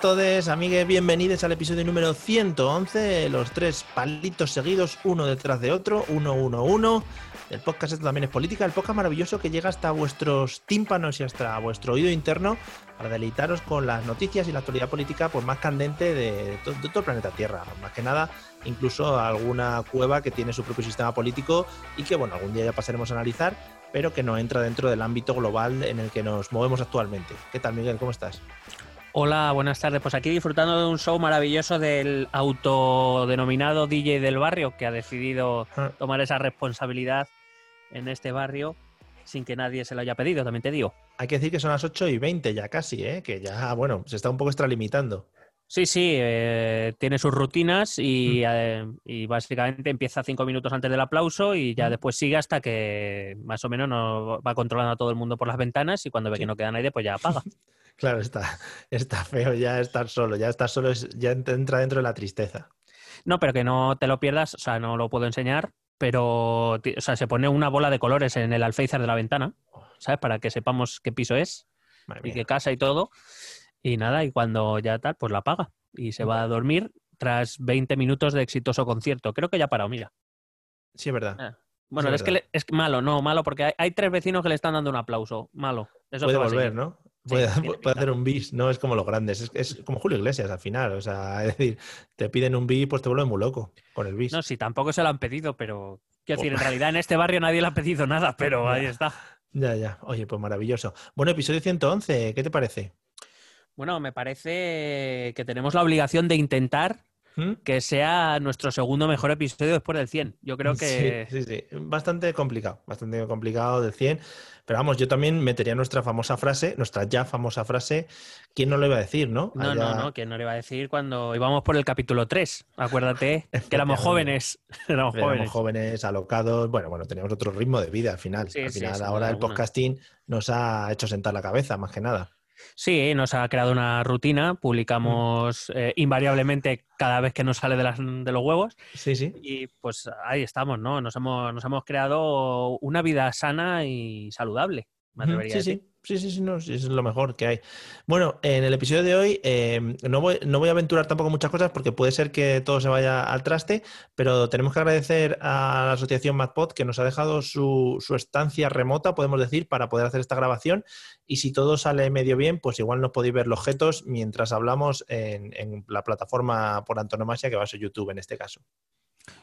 Todos, amigues, bienvenidos al episodio número 111, los tres palitos seguidos, uno detrás de otro, uno, uno, uno. El podcast esto también es política, el podcast maravilloso que llega hasta vuestros tímpanos y hasta vuestro oído interno para deleitaros con las noticias y la actualidad política pues, más candente de, to- de todo el planeta Tierra. Más que nada, incluso alguna cueva que tiene su propio sistema político y que, bueno, algún día ya pasaremos a analizar, pero que no entra dentro del ámbito global en el que nos movemos actualmente. ¿Qué tal, Miguel? ¿Cómo estás? Hola, buenas tardes. Pues aquí disfrutando de un show maravilloso del autodenominado DJ del barrio que ha decidido Ah. tomar esa responsabilidad en este barrio sin que nadie se lo haya pedido, también te digo. Hay que decir que son las 8 y 20 ya casi, ¿eh? que ya, bueno, se está un poco extralimitando. Sí, sí, eh, tiene sus rutinas y, eh, y básicamente empieza cinco minutos antes del aplauso y ya Mm. después sigue hasta que más o menos no va controlando a todo el mundo por las ventanas y cuando ve Sí. que no queda nadie, pues ya apaga. Claro, está, está feo ya estar solo, ya estar solo es- ya ent- entra dentro de la tristeza. No, pero que no te lo pierdas, o sea, no lo puedo enseñar, pero o sea, se pone una bola de colores en el alféizar de la ventana, ¿sabes? Para que sepamos qué piso es y qué casa y todo. Y nada, y cuando ya tal, pues la apaga y se va a dormir tras 20 minutos de exitoso concierto. Creo que ya ha parado, mira. Sí, es verdad. Ah, Bueno, Sí, es que le- es malo, no, malo, porque hay, hay tres vecinos que le están dando un aplauso. Malo. Eso Puede volver, seguir. Puede, puede hacer un bis, no es como los grandes, es, es como Julio Iglesias al final, o sea, es decir, te piden un bis, pues te vuelven muy loco con el bis. No, sí, tampoco se lo han pedido, pero. Quiero decir, en realidad en este barrio nadie le ha pedido nada, pero ahí está. Ya, ya, oye, pues maravilloso. Bueno, episodio 111, ¿qué te parece? Bueno, me parece que tenemos la obligación de intentar ¿Mm? que sea nuestro segundo mejor episodio después del 100. Yo creo que... Sí, sí, sí. Bastante complicado, bastante complicado del 100. Pero vamos, yo también metería nuestra famosa frase, nuestra ya famosa frase, ¿quién no lo iba a decir, no? No, no, Allá- no, que no le iba a decir cuando íbamos por el capítulo 3. Acuérdate que éramos jóvenes. éramos Éramos jóvenes. jóvenes, alocados, bueno, bueno, teníamos otro ritmo de vida al final. Sí, al final ahora el alguna. podcasting nos ha hecho sentar la cabeza, más que nada. Sí, nos ha creado una rutina. Publicamos eh, invariablemente cada vez que nos sale de, las, de los huevos. Sí, sí. Y pues ahí estamos, ¿no? Nos hemos, nos hemos creado una vida sana y saludable. Me atrevería a Sí, decir. sí, sí, sí, sí, no, sí, es lo mejor que hay. Bueno, en el episodio de hoy eh, no, voy, no voy a aventurar tampoco muchas cosas porque puede ser que todo se vaya al traste, pero tenemos que agradecer a la asociación MacPod que nos ha dejado su, su estancia remota, podemos decir, para poder hacer esta grabación. Y si todo sale medio bien, pues igual nos podéis ver los objetos mientras hablamos en, en la plataforma por antonomasia que va a ser YouTube en este caso.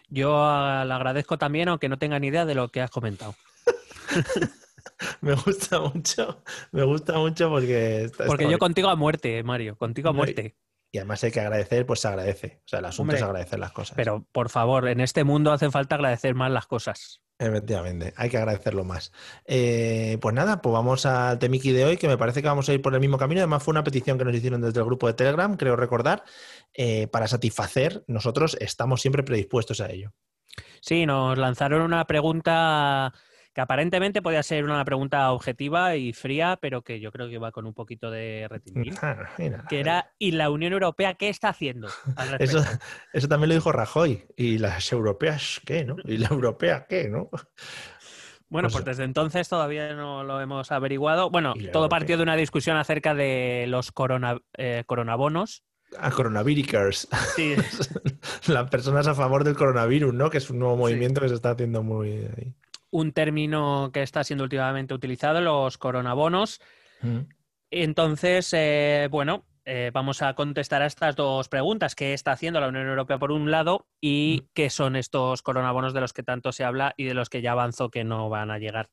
Yo ah, le agradezco también, aunque no tenga ni idea de lo que has comentado. Me gusta mucho, me gusta mucho porque... está- Porque está yo contigo a muerte, Mario, contigo a y- muerte. Y además hay que agradecer, pues se agradece. O sea, el asunto Hombre, es agradecer las cosas. Pero por favor, en este mundo hace falta agradecer más las cosas. Efectivamente, hay que agradecerlo más. Eh, pues nada, pues vamos al temiki de hoy, que me parece que vamos a ir por el mismo camino. Además, fue una petición que nos hicieron desde el grupo de Telegram, creo recordar, eh, para satisfacer. Nosotros estamos siempre predispuestos a ello. Sí, nos lanzaron una pregunta que aparentemente podía ser una pregunta objetiva y fría, pero que yo creo que va con un poquito de retintín. Ah, mira. Que era, ¿y la Unión Europea qué está haciendo? al Eso, también lo dijo Rajoy. ¿Y las europeas qué, no? ¿Y la europea qué, no? Bueno, pues- pues desde entonces todavía no lo hemos averiguado. Bueno, todo partió de una discusión acerca de los corona, eh, coronabonos. A coronavirus. Sí, Las personas a favor del coronavirus, ¿no? Que es un nuevo Sí. movimiento que se está haciendo muy ahí. Un término que está siendo últimamente utilizado, los coronabonos. Mm. Entonces, eh, bueno, eh, vamos a contestar a estas dos preguntas. ¿Qué está haciendo la Unión Europea por un lado y Mm. qué son estos coronabonos de los que tanto se habla y de los que ya avanzó que no van a llegar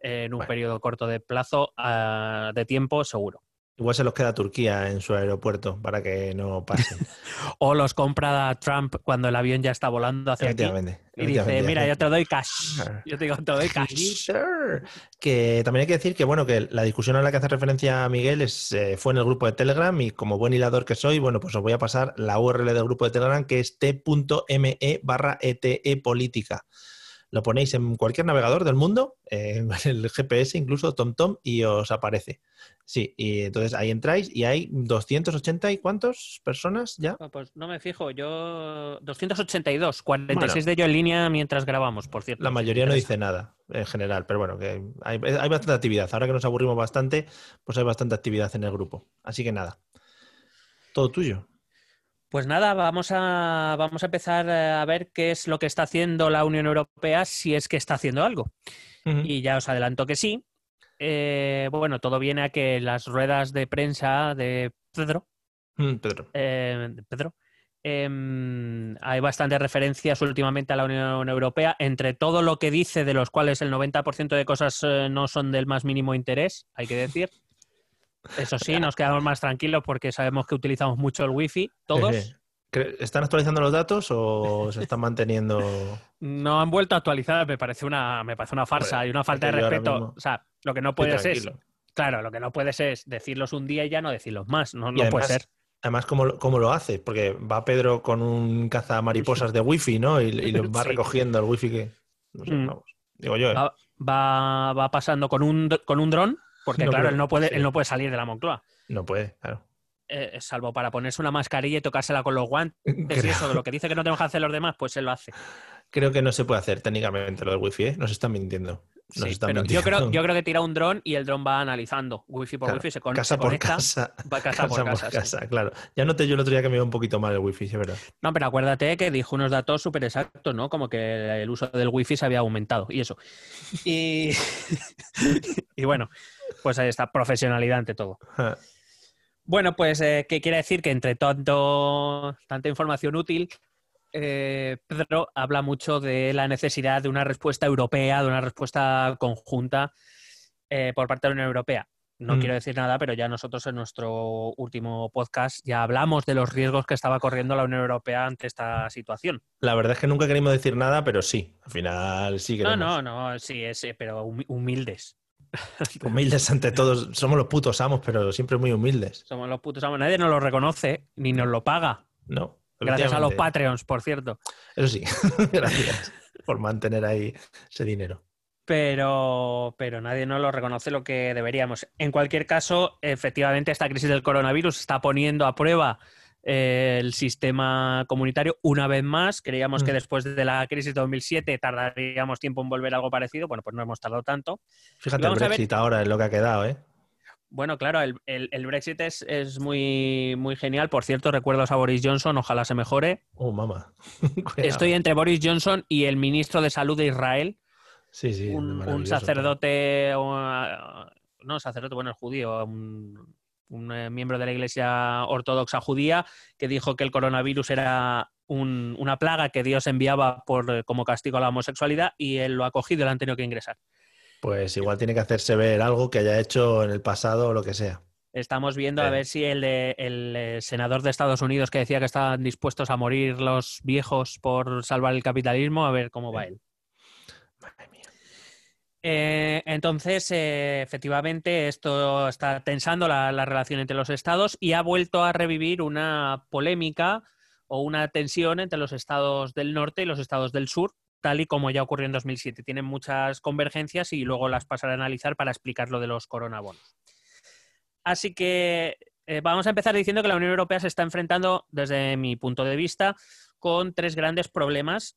en un Bueno. periodo corto de plazo ah, de tiempo seguro? Igual se los queda Turquía en su aeropuerto para que no pasen. o los compra Trump cuando el avión ya está volando hacia aquí. Y dice, mira, yo te doy cash. Yo te digo, te doy cash. Que también hay que decir que, bueno, que la discusión a la que hace referencia Miguel es, eh, fue en el grupo de Telegram y como buen hilador que soy, bueno, pues os voy a pasar la URL del grupo de Telegram que es t.me barra ete política. Lo ponéis en cualquier navegador del mundo, en el GPS, incluso TomTom, y os aparece. Sí, y entonces ahí entráis y hay 280 y cuántos personas ya. pues no me fijo, yo 282, 46 de ellos en línea mientras grabamos, por cierto. La mayoría no dice nada en general, pero bueno, que hay, hay bastante actividad. Ahora que nos aburrimos bastante, pues hay bastante actividad en el grupo. Así que nada, todo tuyo. Pues nada, vamos a, vamos a empezar eh, a ver qué es lo que está haciendo la Unión Europea, si es que está haciendo algo. Y ya os adelanto que sí. Eh, bueno, todo viene a que las ruedas de prensa de Pedro, mm, Pedro, eh, Pedro em, hay bastantes referencias últimamente a la Unión Europea, entre todo lo que dice, de los cuales el 90% de cosas no son del más mínimo interés, hay que decir. Eso sí, nos quedamos más tranquilos porque sabemos que utilizamos mucho el wifi, todos. ¿Están actualizando los datos o se están manteniendo? No han vuelto a actualizar, me parece una, me parece una farsa y una falta de respeto. O sea, lo que no puedes es. Claro, lo que no puedes es decirlos un día y ya no decirlos más. No, puede ser. Además, ¿cómo, lo hace? Porque va Pedro con un caza mariposas de wifi, ¿no? Y, y lo va recogiendo el wifi que. No sé, mm. vamos. Digo yo. ¿eh? Va, va, pasando con un, con un dron porque claro, él, no puede, él no puede salir de la Moncloa. No puede, claro. Eh, salvo para ponerse una mascarilla y tocársela con los guantes y eso, de lo que dice que no tenemos que hacer los demás, pues él lo hace. Creo que no se puede hacer técnicamente lo del wifi, ¿eh? Nos están mintiendo. Yo, creo, yo creo que tira un dron y el dron va analizando wifi por wifi, se, casa por casa. casa, por casa, claro. Ya noté yo el otro día que me iba un poquito mal el wifi, es verdad. No, pero acuérdate que dijo unos datos súper exactos, ¿no? Como que el uso del wifi se había aumentado y eso. Y, y bueno, pues ahí está, profesionalidad ante todo. Bueno, pues, eh, ¿qué quiere decir? Que entre tanto, tanta información útil, eh, Pedro habla mucho de la necesidad de una respuesta europea, de una respuesta conjunta eh, por parte de la Unión Europea. No mm. quiero decir nada, pero ya nosotros en nuestro último podcast ya hablamos de los riesgos que estaba corriendo la Unión Europea ante esta situación. La verdad es que nunca queremos decir nada, pero sí, al final sí queremos. No, no, no, sí, es, pero humildes. humildes ante todos. Somos los putos amos, pero siempre muy humildes. Somos los putos amos. Nadie nos lo reconoce ni nos lo paga. No. Gracias a los Patreons, por cierto. Eso sí, gracias por mantener ahí ese dinero. Pero, pero nadie nos lo reconoce lo que deberíamos. En cualquier caso, efectivamente, esta crisis del coronavirus está poniendo a prueba eh, el sistema comunitario una vez más. Creíamos que mm. después de la crisis de 2007 tardaríamos tiempo en volver a algo parecido. Bueno, pues no hemos tardado tanto. Fíjate el Brexit ahora es lo que ha quedado, ¿eh? Bueno, claro, el, Brexit es, muy, muy genial. Por cierto, recuerdos a Boris Johnson, ojalá se mejore. Oh, mamá. Estoy entre Boris Johnson y el ministro de Salud de Israel. Sí, sí. Un, sacerdote, no, sacerdote, bueno, el judío, un, eh, miembro de la Iglesia Ortodoxa judía, que dijo que el coronavirus era una plaga que Dios enviaba por, como castigo a la homosexualidad y él lo ha cogido y lo han tenido que ingresar. Pues igual tiene que hacerse ver algo que haya hecho en el pasado o lo que sea. Estamos viendo a ver si el, el, eh, senador de Estados Unidos que decía que estaban dispuestos a morir los viejos por salvar el capitalismo, a ver cómo va él. Eh, entonces, eh, efectivamente, esto está tensando la, la, relación entre los estados y ha vuelto a revivir una polémica o una tensión entre los estados del norte y los estados del sur, tal y como ya ocurrió en 2007. Tienen muchas convergencias y luego las pasaré a analizar para explicar lo de los coronabonos. Así que eh, vamos a empezar diciendo que la Unión Europea se está enfrentando, desde mi punto de vista, con tres grandes problemas,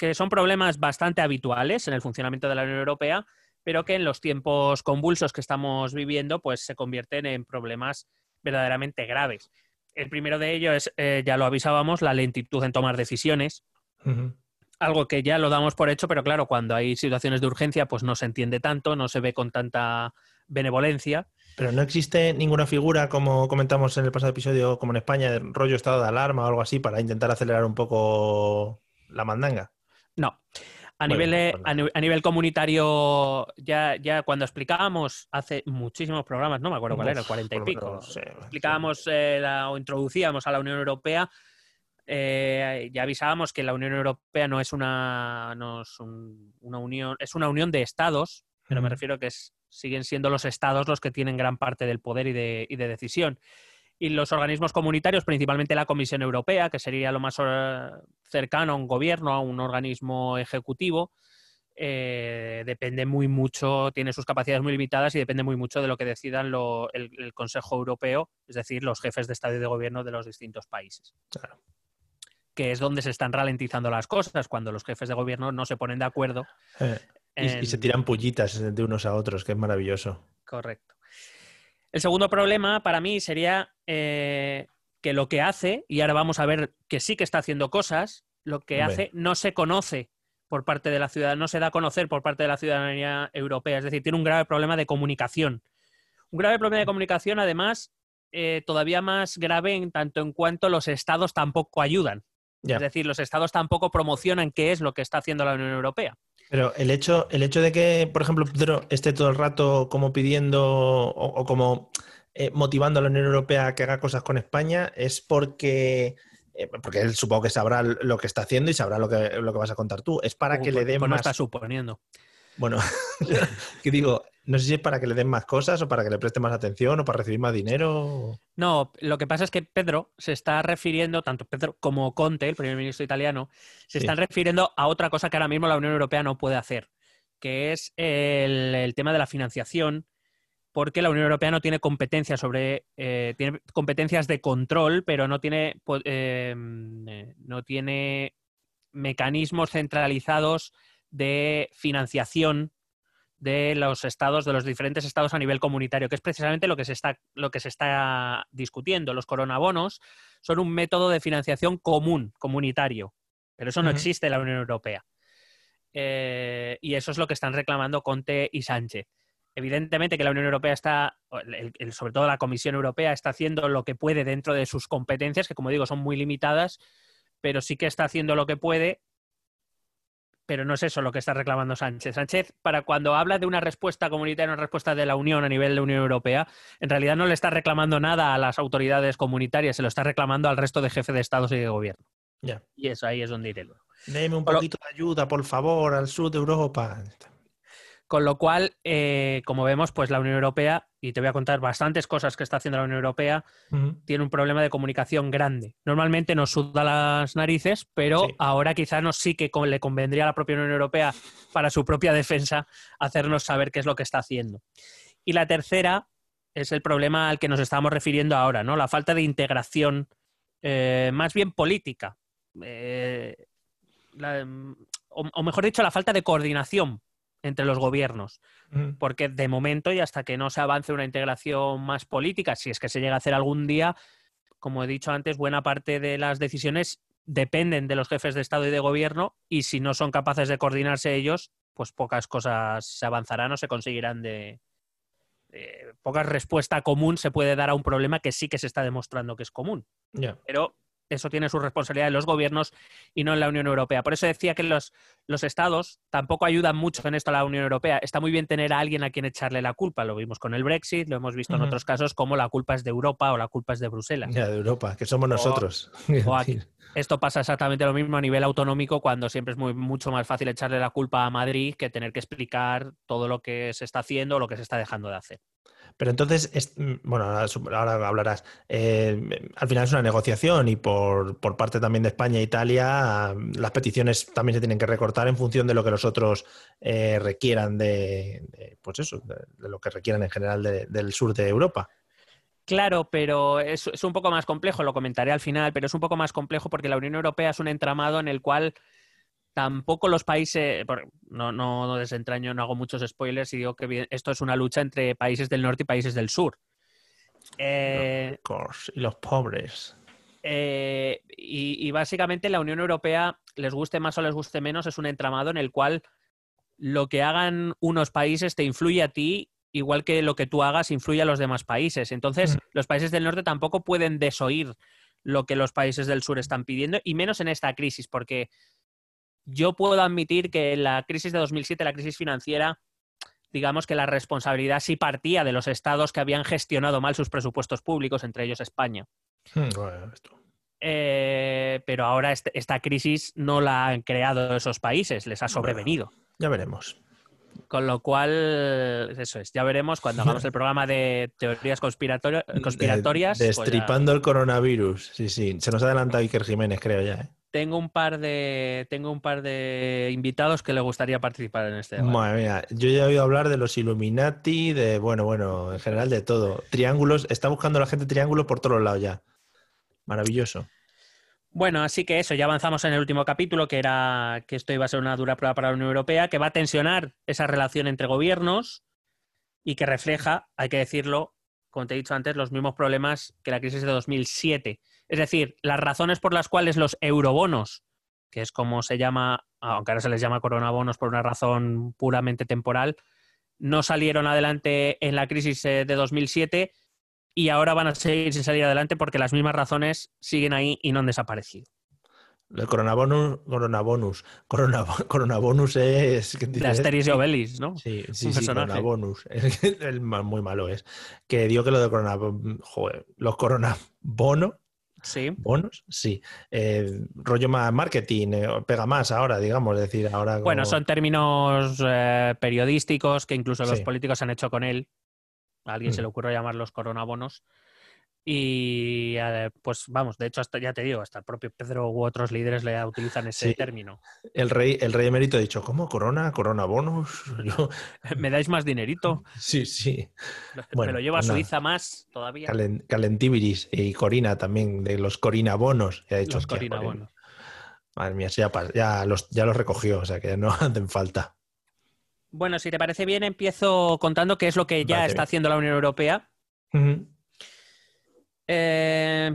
que son problemas bastante habituales en el funcionamiento de la Unión Europea, pero que en los tiempos convulsos que estamos viviendo, pues se convierten en problemas verdaderamente graves. El primero de ellos es, eh, ya lo avisábamos, la lentitud en tomar decisiones algo que ya lo damos por hecho, pero claro, cuando hay situaciones de urgencia, pues no se entiende tanto, no se ve con tanta benevolencia. Pero no existe ninguna figura, como comentamos en el pasado episodio, como en España, de rollo estado de alarma o algo así, para intentar acelerar un poco la mandanga. No. A, nivel, pues a, nivel comunitario, ya, ya cuando explicábamos hace muchísimos programas, no me acuerdo cuál era, el cuarenta y pico, explicábamos eh, o introducíamos a la Unión Europea, eh, ya avisábamos que la Unión Europea no es una, no es una unión, es una unión de estados, pero me refiero que es, siguen siendo los estados los que tienen gran parte del poder y de, y de decisión y los organismos comunitarios, principalmente la Comisión Europea, que sería lo más eh, cercano a un gobierno, a un organismo ejecutivo, eh, depende muy mucho, tiene sus capacidades muy limitadas y depende muy mucho de lo que decidan el, Consejo Europeo, es decir, los jefes de Estado y de Gobierno de los distintos países. Que es donde se están ralentizando las cosas, cuando los jefes de gobierno no se ponen de acuerdo. Eh, y se tiran pullitas de unos a otros, que es maravilloso. Correcto. El segundo problema para mí sería eh, que lo que hace, y ahora vamos a ver que sí que está haciendo cosas, lo que hace no se conoce por parte de la ciudadanía, no se da a conocer por parte de la ciudadanía europea. Es decir, tiene un grave problema de comunicación. Un grave problema de comunicación, además, eh, todavía más grave en tanto en cuanto los estados tampoco ayudan. Es decir, los estados tampoco promocionan qué es lo que está haciendo la Unión Europea. Pero el hecho, el hecho de que, por ejemplo, Pedro esté todo el rato como pidiendo o, como eh, motivando a la Unión Europea a que haga cosas con España es porque, eh, porque él supongo que sabrá lo que está haciendo y sabrá lo que, lo que vas a contar tú. Es para que le dé más... está suponiendo. Bueno, que digo, no sé si es para que le den más cosas o para que le preste más atención o para recibir más dinero. No, lo que pasa es que Pedro se está refiriendo, tanto Pedro como Conte, el primer ministro italiano, se están refiriendo a otra cosa que ahora mismo la Unión Europea no puede hacer, que es el, tema de la financiación, porque la Unión Europea no tiene competencias sobre, eh, tiene competencias de control, pero no tiene, eh, no tiene mecanismos centralizados de financiación de los estados, de los diferentes estados a nivel comunitario, que es precisamente lo que se está, lo que se está discutiendo. Los coronabonos son un método de financiación común, comunitario, pero eso no existe en la Unión Europea. Eh, y eso es lo que están reclamando Conte y Sánchez. Evidentemente que la Unión Europea está, sobre todo la Comisión Europea, está haciendo lo que puede dentro de sus competencias, que como digo son muy limitadas, pero sí que está haciendo lo que puede pero no es eso lo que está reclamando Sánchez. Sánchez, para cuando habla de una respuesta comunitaria, una respuesta de la Unión a nivel de Unión Europea, en realidad no le está reclamando nada a las autoridades comunitarias, se lo está reclamando al resto de jefes de Estados y de gobierno. Y eso ahí es donde iré luego. Deme un poquito de ayuda, por favor, al sur de Europa. Con lo cual, eh, como vemos, pues la Unión Europea, y te voy a contar bastantes cosas que está haciendo la Unión Europea, tiene un problema de comunicación grande. Normalmente nos suda las narices, pero ahora quizás nos sí que le convendría a la propia Unión Europea, para su propia defensa, hacernos saber qué es lo que está haciendo. Y la tercera es el problema al que nos estamos refiriendo ahora, ¿no? La falta de integración, eh, más bien política. Eh, o mejor dicho, la falta de coordinación entre los gobiernos. Porque de momento y hasta que no se avance una integración más política, si es que se llega a hacer algún día, como he dicho antes, buena parte de las decisiones dependen de los jefes de Estado y de Gobierno y si no son capaces de coordinarse ellos, pues pocas cosas se avanzarán o se conseguirán de... poca respuesta común se puede dar a un problema que sí que se está demostrando que es común. Pero eso tiene su responsabilidad en los gobiernos y no en la Unión Europea. Por eso decía que los, los estados tampoco ayudan mucho en esto a la Unión Europea. Está muy bien tener a alguien a quien echarle la culpa. Lo vimos con el Brexit, lo hemos visto en otros casos como la culpa es de Europa o la culpa es de Bruselas. Ya, de Europa, que somos nosotros. esto pasa exactamente lo mismo a nivel autonómico cuando siempre es muy, mucho más fácil echarle la culpa a Madrid que tener que explicar todo lo que se está haciendo o lo que se está dejando de hacer. Pero entonces, mm, bueno, ahora, hablarás. Eh, al final es una negociación y por, parte también de España e Italia, las peticiones también se tienen que recortar en función de lo que los otros eh, requieran de, pues eso, de, lo que requieran en general del sur de Europa. Claro, pero es, es, un poco más complejo, lo comentaré al final, pero es un poco más complejo porque la Unión Europea es un entramado en el cual tampoco los países, no, no, desentraño, no hago muchos spoilers y digo que esto es una lucha entre países del norte y países del sur. Eh, y los pobres. Eh, y, básicamente la Unión Europea, les guste más o les guste menos, es un entramado en el cual lo que hagan unos países te influye a ti, igual que lo que tú hagas influye a los demás países. Entonces, mm. los países del norte tampoco pueden desoír lo que los países del sur están pidiendo, y menos en esta crisis, porque yo puedo admitir que la crisis de 2007, la crisis financiera, digamos que la responsabilidad sí partía de los estados que habían gestionado mal sus presupuestos públicos, entre ellos España. Hmm, eh, pero ahora este, esta crisis no la han creado esos países, les ha sobrevenido. ya veremos. Con lo cual, eso es, ya veremos cuando hagamos el programa de teorías conspiratorias. Pues destripando el coronavirus, sí, sí. Se nos ha adelantado Iker Jiménez, creo ya. ¿eh? Tengo un par de tengo un par de invitados que le gustaría participar en este debate. Madre mía, yo ya he oído hablar de los Illuminati, de bueno, bueno, en general de todo. Triángulos, está buscando la gente triángulos por todos lados ya. Maravilloso. Bueno, así que eso, ya avanzamos en el último capítulo, que era que esto iba a ser una dura prueba para la Unión Europea, que va a tensionar esa relación entre gobiernos y que refleja, hay que decirlo, como te he dicho antes, los mismos problemas que la crisis de 2007 es decir, las razones por las cuales los eurobonos, que es como se llama, aunque ahora se les llama coronabonos por una razón puramente temporal, no salieron adelante en la crisis eh, de 2007 y ahora van a seguir sin salir adelante porque las mismas razones siguen ahí y no han desaparecido. El coronabonus, coronabonus, coronabonus es... De Asteris y Obelis, ¿no? Sí, sí, sí, coronabonus. El, muy malo es. Que digo que lo de coronabonus, joder, los coronabonos Sí. ¿Bonos? Sí. Eh, rollo más marketing, eh, pega más ahora, digamos, decir, ahora... Bueno, son términos eh, periodísticos que incluso los políticos han hecho con él. A alguien se mm. le ocurre llamarlos coronabonos. Y eh, pues vamos, de hecho, hasta ya te digo, hasta el propio Pedro u otros líderes le utilizan ese término. El rey, el rey emérito ha dicho, ¿cómo? ¿Corona? ¿Corona bonus? ¿Me dais más dinerito? Sí, sí. Me lo llevo a Suiza más todavía. Calentibiris y Corina también, de los Corina bonos. Ha dicho, los Corina bonos. Madre mía, ya, ya, los, ya los recogió, o sea que no hacen falta. Bueno, si te parece bien, empiezo contando qué es lo que ya está haciendo la Unión Europea. Eh,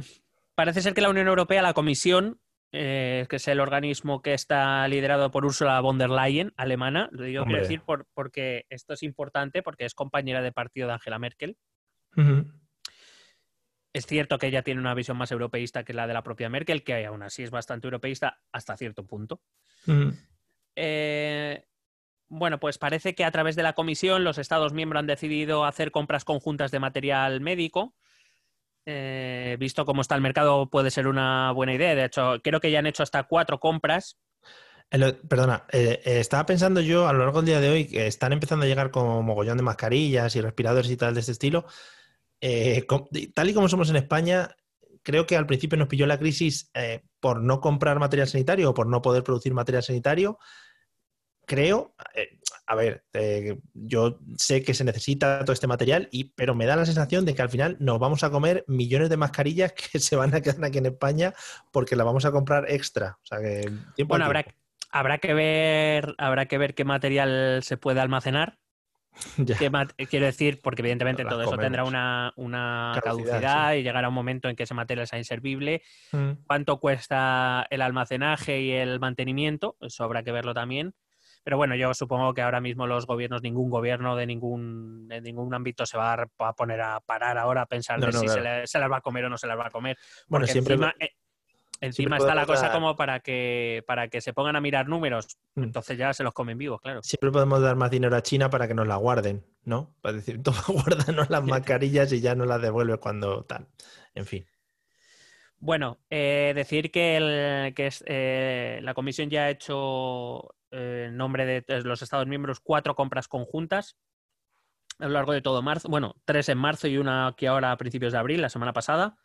parece ser que la Unión Europea, la Comisión, eh, que es el organismo que está liderado por Ursula von der Leyen, alemana, lo digo quiero decir porque esto es importante, porque es compañera de partido de Angela Merkel. Es cierto que ella tiene una visión más europeísta que la de la propia Merkel, que aún así es bastante europeísta hasta cierto punto. Eh, bueno, pues parece que a través de la comisión los Estados miembros han decidido hacer compras conjuntas de material médico eh, visto cómo está el mercado, puede ser una buena idea. De hecho, creo que ya han hecho hasta cuatro compras. perdona, eh, eh, estaba pensando yo a lo largo del día de hoy que están empezando a llegar como mogollón de mascarillas y respiradores y tal de este estilo. tal y como somos en España, creo que al principio nos pilló la crisis por no comprar material sanitario o por no poder producir material sanitario. Creo, a ver, eh, yo sé que se necesita todo este material, y, pero me da la sensación de que al final nos vamos a comer millones de mascarillas que se van a quedar aquí en España porque las vamos a comprar extra. O sea que bueno, habrá, habrá que ver, habrá que ver qué material se puede almacenar. quiero decir, porque evidentemente todo eso tendrá una, caducidad, y llegará un momento en que ese material sea inservible. Mm. ¿Cuánto cuesta el almacenaje y el mantenimiento? Eso habrá que verlo también. Pero bueno, yo supongo que ahora mismo los gobiernos, ningún gobierno de ningún, de ningún ámbito se va a, poner a parar ahora a pensar de si se, las va a comer o no se las va a comer. Bueno, siempre. Encima, eh, encima está la cosa como para que, para que se pongan a mirar números. Mm. Entonces ya se los comen vivos, claro. Siempre podemos dar más dinero a China para que nos la guarden, ¿no? Para decir, toma, guárdanos las mascarillas y ya nos las devuelve cuando tal. En fin. Bueno, eh, decir que, el, que es, eh, la comisión ya ha hecho eh, en nombre de los Estados miembros cuatro compras conjuntas a lo largo de todo marzo. Bueno, tres en marzo y una aquí ahora a principios de abril, la semana pasada.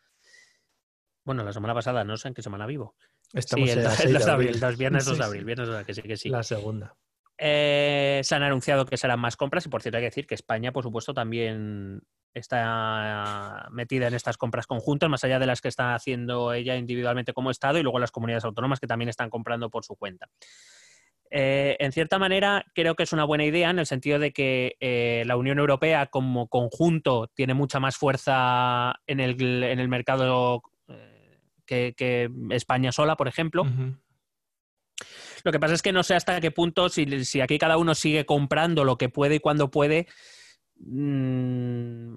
Bueno, la semana pasada, no sé en qué semana vivo. Estamos sí, el, el, de abril, los viernes 2 de abril, viernes 2 que sí, que sí. La segunda. Eh, se han anunciado que serán más compras y por cierto hay que decir que España, por supuesto, también está metida en estas compras conjuntas, más allá de las que está haciendo ella individualmente como Estado y luego las comunidades autónomas que también están comprando por su cuenta. Eh, en cierta manera, creo que es una buena idea en el sentido de que eh, la Unión Europea como conjunto tiene mucha más fuerza en el, mercado eh, que, España sola, por ejemplo. Lo que pasa es que no sé hasta qué punto, si, aquí cada uno sigue comprando lo que puede y cuando puede, mm,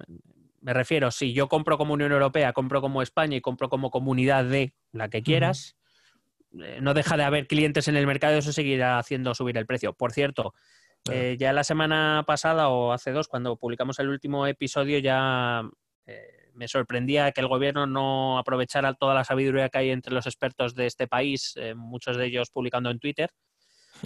me refiero, si yo compro como Unión Europea, compro como España y compro como comunidad de la que quieras, no deja de haber clientes en el mercado y eso seguirá haciendo subir el precio. Por cierto, eh, ya la semana pasada o hace dos, cuando publicamos el último episodio, ya eh, me sorprendía que el gobierno no aprovechara toda la sabiduría que hay entre los expertos de este país, muchos de ellos publicando en Twitter.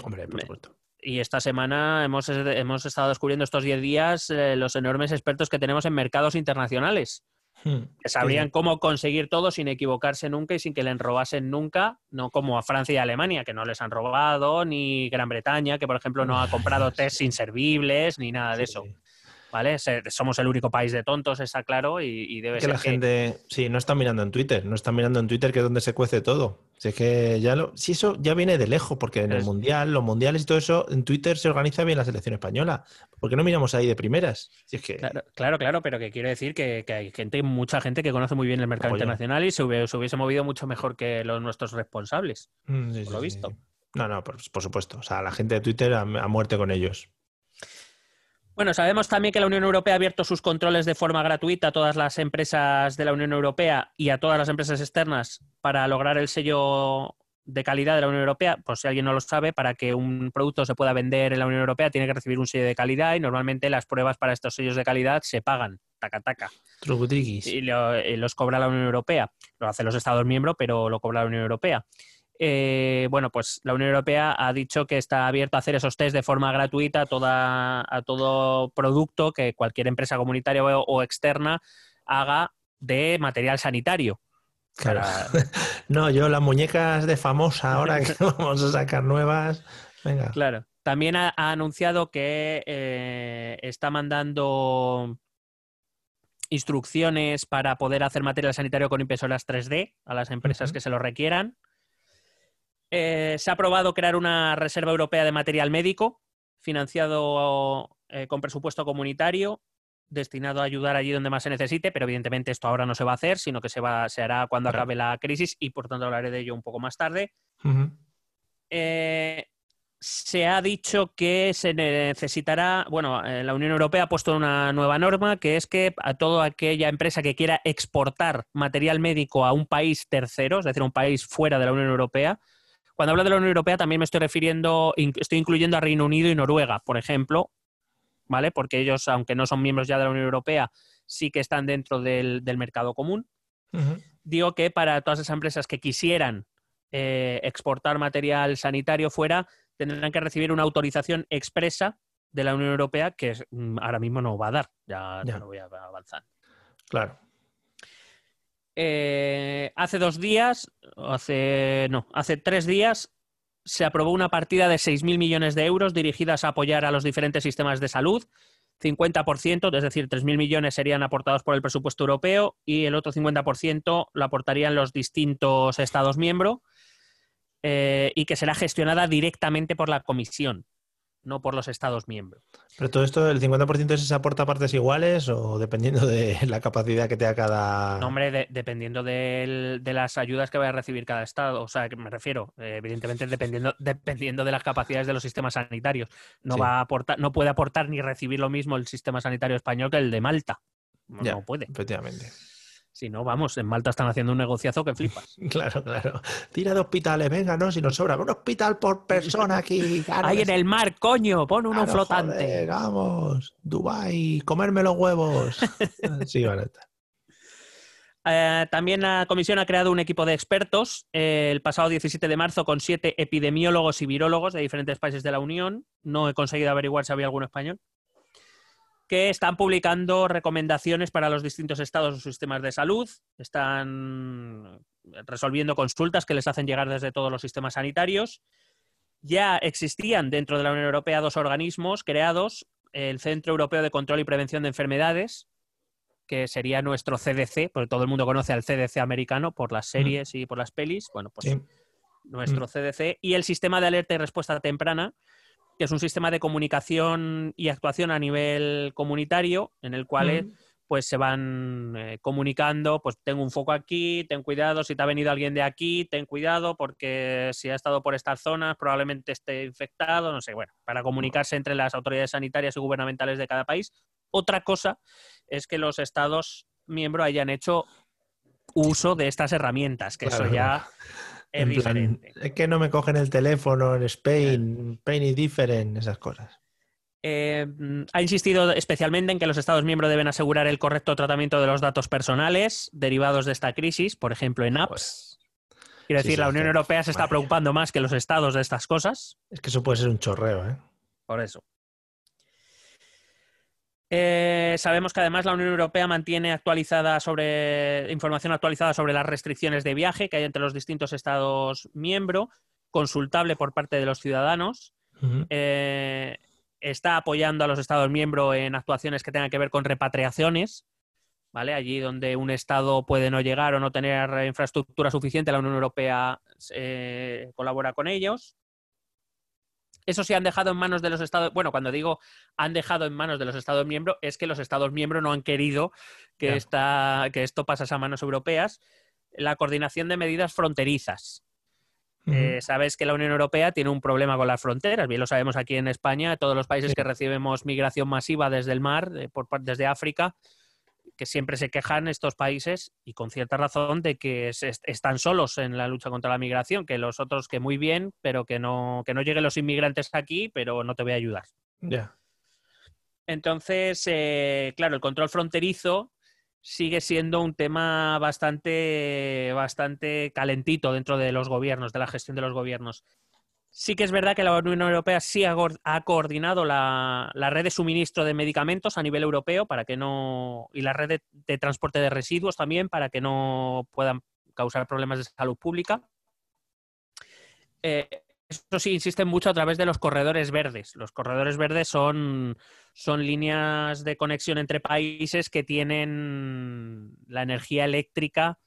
Hombre, por supuesto. Y esta semana hemos, hemos estado descubriendo estos 10 días los enormes expertos que tenemos en mercados internacionales. Hmm. Que sabrían cómo conseguir todo sin equivocarse nunca y sin que le robasen nunca, no como a Francia y Alemania, que no les han robado, ni Gran Bretaña, que por ejemplo no ha comprado test inservibles, ni nada de eso. ¿vale? Somos el único país de tontos, está claro, y, debe que ser la gente, sí, no está mirando en Twitter, no está mirando en Twitter que es donde se cuece todo. Si es que ya lo, si eso ya viene de lejos, porque en el mundial, los mundiales y todo eso, en Twitter se organiza bien la selección española. ¿Por qué no miramos ahí de primeras? Si es que... claro, claro, pero que quiero decir que, hay gente, mucha gente que conoce muy bien el mercado internacional y se hubiese, movido mucho mejor que los nuestros responsables. Mm, por lo visto. No, no, por, supuesto. O sea, la gente de Twitter a muerte con ellos. Bueno, sabemos también que la Unión Europea ha abierto sus controles de forma gratuita a todas las empresas de la Unión Europea y a todas las empresas externas para lograr el sello de calidad de la Unión Europea. Pues si alguien no lo sabe, para que un producto se pueda vender en la Unión Europea tiene que recibir un sello de calidad y normalmente las pruebas para estos sellos de calidad se pagan, taca taca. Y, y los cobra la Unión Europea. Lo hacen los Estados miembros, pero lo cobra la Unión Europea. Eh, bueno, pues la Unión Europea ha dicho que está abierto a hacer esos test de forma gratuita a, a todo producto que cualquier empresa comunitaria o, externa haga de material sanitario. no, yo las muñecas de famosa ahora que vamos a sacar nuevas. Venga. Claro. También ha, anunciado que eh, está mandando instrucciones para poder hacer material sanitario con impresoras 3D a las empresas que se lo requieran. Eh, se ha aprobado crear una reserva europea de material médico, financiado eh, con presupuesto comunitario, destinado a ayudar allí donde más se necesite, pero evidentemente esto ahora no se va a hacer, sino que se, va, se hará cuando acabe la crisis y por tanto hablaré de ello un poco más tarde. Eh, se ha dicho que se necesitará, bueno, la Unión Europea ha puesto una nueva norma que es que a toda aquella empresa que quiera exportar material médico a un país tercero, es decir, a un país fuera de la Unión Europea, cuando hablo de la Unión Europea también me estoy refiriendo, estoy incluyendo a Reino Unido y Noruega, por ejemplo, ¿vale? Porque ellos, aunque no son miembros ya de la Unión Europea, sí que están dentro del, mercado común. Digo que para todas esas empresas que quisieran eh, exportar material sanitario fuera, tendrán que recibir una autorización expresa de la Unión Europea que mm, ahora mismo no va a dar. Ya, ya. no voy a avanzar. Claro. Eh, hace dos días, hace, no, hace tres días, se aprobó una partida de 6.000 millones de euros dirigidas a apoyar a los diferentes sistemas de salud. 50%, es decir, 3.000 millones serían aportados por el presupuesto europeo y el otro 50% lo aportarían los distintos Estados miembros eh, y que será gestionada directamente por la Comisión no por los Estados miembros. Pero todo esto, ¿el 50% se aporta a partes iguales o dependiendo de la capacidad que tenga cada...? No, hombre, dependiendo de, las ayudas que vaya a recibir cada Estado. O sea, que me refiero, evidentemente, dependiendo, dependiendo de las capacidades de los sistemas sanitarios. No, va a aportar, no puede aportar ni recibir lo mismo el sistema sanitario español que el de Malta. no puede. Efectivamente. Si no, vamos, en Malta están haciendo un negociazo que flipas. Claro, claro. Tira de hospitales, venga, no, si nos sobra. Un hospital por persona aquí. Ahí en el mar, coño, pon uno flotante. vamos, Dubai, comerme los huevos. sí, vale. Eh, también la comisión ha creado un equipo de expertos eh, el pasado 17 de marzo con siete epidemiólogos y virólogos de diferentes países de la Unión. No he conseguido averiguar si había algún español que están publicando recomendaciones para los distintos estados o sistemas de salud, están resolviendo consultas que les hacen llegar desde todos los sistemas sanitarios. Ya existían dentro de la Unión Europea dos organismos creados, el Centro Europeo de Control y Prevención de Enfermedades, que sería nuestro CDC, porque todo el mundo conoce al CDC americano por las mm. series y por las pelis, bueno, pues nuestro mm. CDC, y el Sistema de Alerta y Respuesta Temprana, que es un sistema de comunicación y actuación a nivel comunitario, en el cual pues se van eh, comunicando, pues tengo un foco aquí, ten cuidado, si te ha venido alguien de aquí, ten cuidado, porque si ha estado por estas zonas probablemente esté infectado, no sé, bueno, para comunicarse entre las autoridades sanitarias y gubernamentales de cada país. Otra cosa es que los estados miembros hayan hecho uso de estas herramientas, que eso ya es diferente. es que no me cogen el teléfono en Spain, Spain is different, esas cosas. Eh, ha insistido especialmente en que los Estados miembros deben asegurar el correcto tratamiento de los datos personales derivados de esta crisis, por ejemplo, en apps. Pues, Quiero decir, la Unión Europea se está preocupando más que los estados de estas cosas. Es que eso puede ser un chorreo, ¿eh? Por eso. Eh, sabemos que además la Unión Europea mantiene actualizada sobre información actualizada sobre las restricciones de viaje que hay entre los distintos Estados miembros, consultable por parte de los ciudadanos. Eh, está apoyando a los Estados miembros en actuaciones que tengan que ver con repatriaciones, ¿vale? Allí donde un Estado puede no llegar o no tener infraestructura suficiente, la Unión Europea eh, colabora con ellos. Eso sí han dejado en manos de los Estados, bueno, cuando digo han dejado en manos de los Estados miembros, es que los Estados miembros no han querido que, que esto pasase a manos europeas. La coordinación de medidas fronterizas. Eh, sabes que la Unión Europea tiene un problema con las fronteras, bien lo sabemos aquí en España, todos los países que recibimos migración masiva desde el mar, por, desde África, que siempre se quejan estos países y con cierta razón de que están solos en la lucha contra la migración, que los otros que muy bien, pero que no, que no lleguen los inmigrantes aquí, pero no te voy a ayudar. Ya. Entonces, eh, claro, el control fronterizo sigue siendo un tema bastante, bastante calentito dentro de los gobiernos, de la gestión de los gobiernos. Sí que es verdad que la Unión Europea sí ha, coordinado la, red de suministro de medicamentos a nivel europeo para que no y la red de, transporte de residuos también para que no puedan causar problemas de salud pública. Eh, eso sí, insisten mucho a través de los corredores verdes. Los corredores verdes son, son líneas de conexión entre países que tienen la energía eléctrica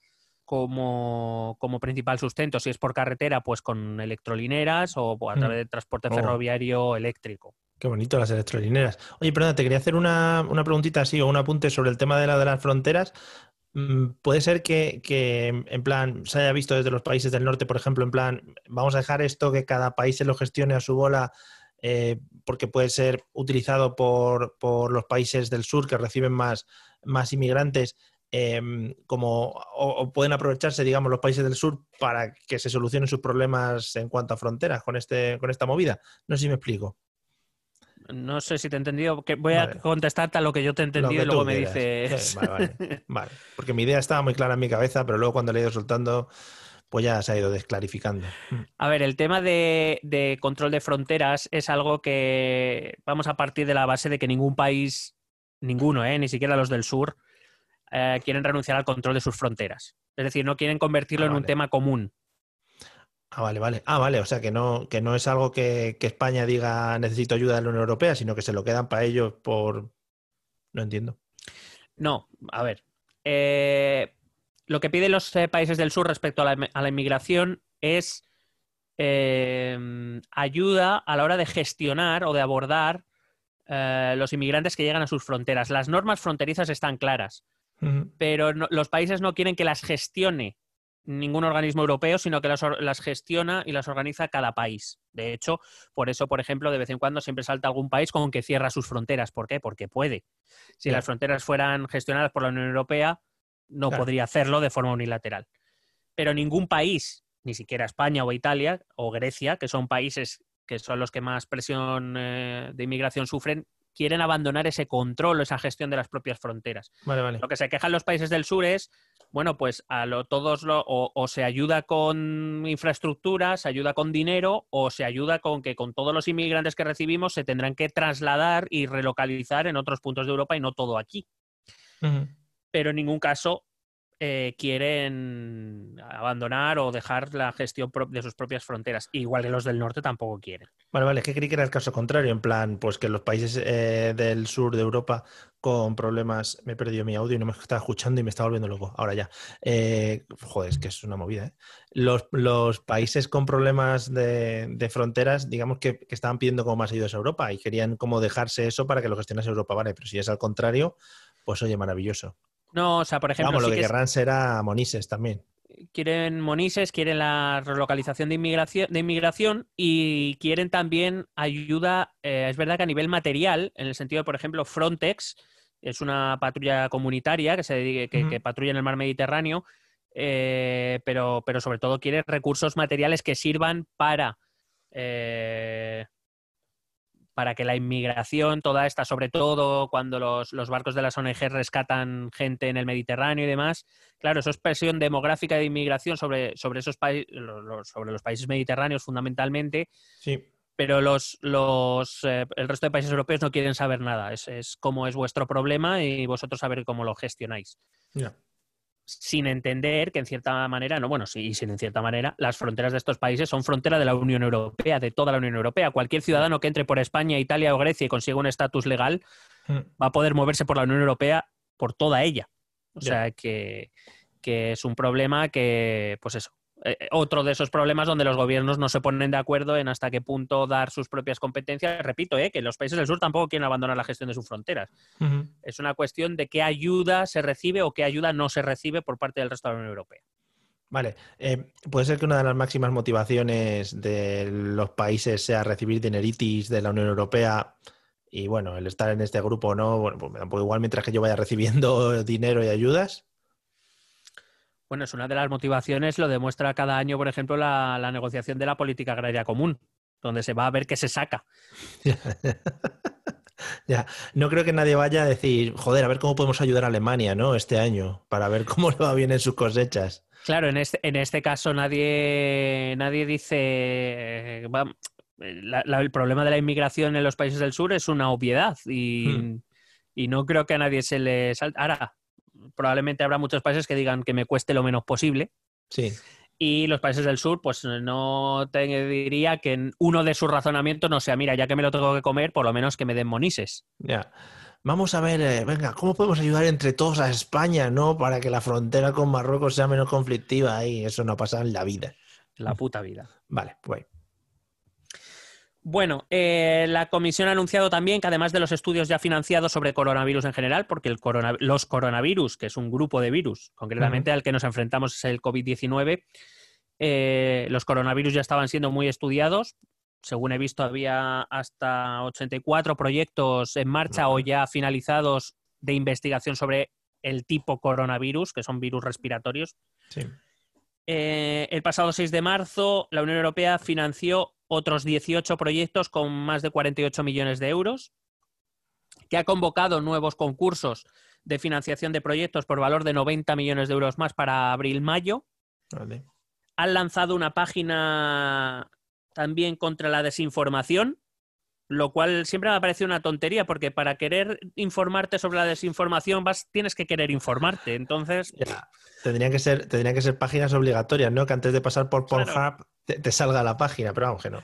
como, principal sustento. Si es por carretera, pues con electrolineras o a través mm. de transporte oh. ferroviario eléctrico. Qué bonito las electrolineras. Oye, perdona, te quería hacer una, una preguntita así o un apunte sobre el tema de, la, de las fronteras. Mm, puede ser que, en plan, se haya visto desde los países del norte, por ejemplo, en plan, vamos a dejar esto que cada país se lo gestione a su bola, eh, porque puede ser utilizado por, por, los países del sur que reciben más, más inmigrantes Em, como o, pueden aprovecharse, digamos, los países del sur para que se solucionen sus problemas en cuanto a fronteras con, este, con esta movida. No sé si me explico. No sé si te he entendido. Que voy a contestarte a lo que yo te he entendido y luego me dices. vale, Porque mi idea estaba muy clara en mi cabeza, pero luego cuando le he ido soltando, pues ya se ha ido desclarificando. A ver, el tema de, de control de fronteras es algo que vamos a partir de la base de que ningún país, ninguno, ¿eh? ni siquiera los del sur, eh, quieren renunciar al control de sus fronteras. Es decir, no quieren convertirlo ah, en un tema común. Ah, vale, vale. Ah, vale. O sea, que no, que no es algo que, España diga necesito ayuda de la Unión Europea, sino que se lo quedan para ellos por... No entiendo. No, a ver. Eh, lo que piden los eh, países del sur respecto a la, inmigración es ayuda a la hora de gestionar o de abordar los inmigrantes que llegan a sus fronteras. Las normas fronterizas están claras pero los países no quieren que las gestione ningún organismo europeo, sino que las, gestiona y las organiza cada país. De hecho, por eso, por ejemplo, de vez en cuando siempre salta algún país con que cierra sus fronteras. ¿Por qué? Porque puede. Si las fronteras fueran gestionadas por la Unión Europea, no podría hacerlo de forma unilateral. Pero ningún país, ni siquiera España o Italia o Grecia, que son países que son los que más presión eh, de inmigración sufren, quieren abandonar ese control o esa gestión de las propias fronteras. Lo que se quejan los países del sur es, bueno, pues a lo, todos lo, o, se ayuda con infraestructura, se ayuda con dinero, o se ayuda con que con todos los inmigrantes que recibimos se tendrán que trasladar y relocalizar en otros puntos de Europa y no todo aquí. Pero en ningún caso eh, quieren abandonar o dejar la gestión de sus propias fronteras. Igual que los del norte tampoco quieren. Vale, vale, es que creí que era el caso contrario, en plan, pues que los países eh, del sur de Europa con problemas, me he perdido mi audio y no me estaba escuchando y me estaba volviendo loco, ahora ya. Eh, joder, es que es una movida, ¿eh? Los, países con problemas de, fronteras, digamos que, estaban pidiendo como más ayuda a Europa y querían como dejarse eso para que lo gestionase Europa, vale, pero si es al contrario, pues oye, maravilloso. No, o sea, por ejemplo. Vamos, lo que, querrán será Monises también. Quieren Monises, quieren la relocalización de inmigración, de inmigración y quieren también ayuda, eh, es verdad que a nivel material, en el sentido de, por ejemplo, Frontex es una patrulla comunitaria que se que, patrulla en el mar Mediterráneo. eh, pero, pero sobre todo quiere recursos materiales que sirvan para, eh, para que la inmigración, toda esta, sobre todo cuando los, los, barcos de las ONG rescatan gente en el Mediterráneo y demás, claro, eso es presión demográfica de inmigración sobre, sobre, esos sobre los países mediterráneos fundamentalmente. Sí pero los, los, eh, el resto de países europeos no quieren saber nada. Es, es como es vuestro problema y vosotros saber cómo lo gestionáis. Sin entender que en cierta manera, no, bueno, sí, sin en cierta manera, las fronteras de estos países son frontera de la Unión Europea, de toda la Unión Europea. Cualquier ciudadano que entre por España, Italia o Grecia y consiga un estatus legal hmm. va a poder moverse por la Unión Europea por toda ella. O sea que, que es un problema que, pues eso, eh, otro de esos problemas donde los gobiernos no se ponen de acuerdo en hasta qué punto dar sus propias competencias. Repito, eh, que los países del sur tampoco quieren abandonar la gestión de sus fronteras. Es una cuestión de qué ayuda se recibe o qué ayuda no se recibe por parte del resto de la Unión Europea. Vale, eh, puede ser que una de las máximas motivaciones de los países sea recibir dineritis de la Unión Europea y bueno, el estar en este grupo no, bueno, pues me da igual mientras que yo vaya recibiendo dinero y ayudas. Bueno, es una de las motivaciones, lo demuestra cada año, por ejemplo, la, negociación de la política agraria común, donde se va a ver qué se saca. ya, no creo que nadie vaya a decir, joder, a ver cómo podemos ayudar a Alemania, ¿no? Este año, para ver cómo le va bien en sus cosechas. Claro, en este, en este caso nadie, nadie dice, el problema de la inmigración en los países del sur es una obviedad y, hmm. y no creo que a nadie se le salte. Ahora, probablemente habrá muchos países que digan que me cueste lo menos posible. Sí. Y los países del sur, pues no te diría que uno de sus razonamientos no sea, mira, ya que me lo tengo que comer, por lo menos que me den monises. Ya. Vamos a ver, eh, venga, ¿cómo podemos ayudar entre todos a España, no? Para que la frontera con Marruecos sea menos conflictiva y eso no pasa en la vida. La puta vida. Vale, pues. Bueno, eh, la comisión ha anunciado también que además de los estudios ya financiados sobre coronavirus en general, porque el los coronavirus, que es un grupo de virus, concretamente al que nos enfrentamos es el COVID-19, eh, los coronavirus ya estaban siendo muy estudiados. Según he visto, había hasta 84 proyectos en marcha o ya finalizados de investigación sobre el tipo coronavirus, que son virus respiratorios. Eh, el pasado 6 de marzo, la Unión Europea financió otros 18 proyectos con más de 48 millones de euros, que ha convocado nuevos concursos de financiación de proyectos por valor de 90 millones de euros más para abril-mayo. Han lanzado una página también contra la desinformación, lo cual siempre me ha parecido una tontería, porque para querer informarte sobre la desinformación vas, tienes que querer informarte. Entonces. Tendrían que ser, tendrían que ser páginas obligatorias, ¿no? Que antes de pasar por Pornhub te, salga la página, pero vamos que no.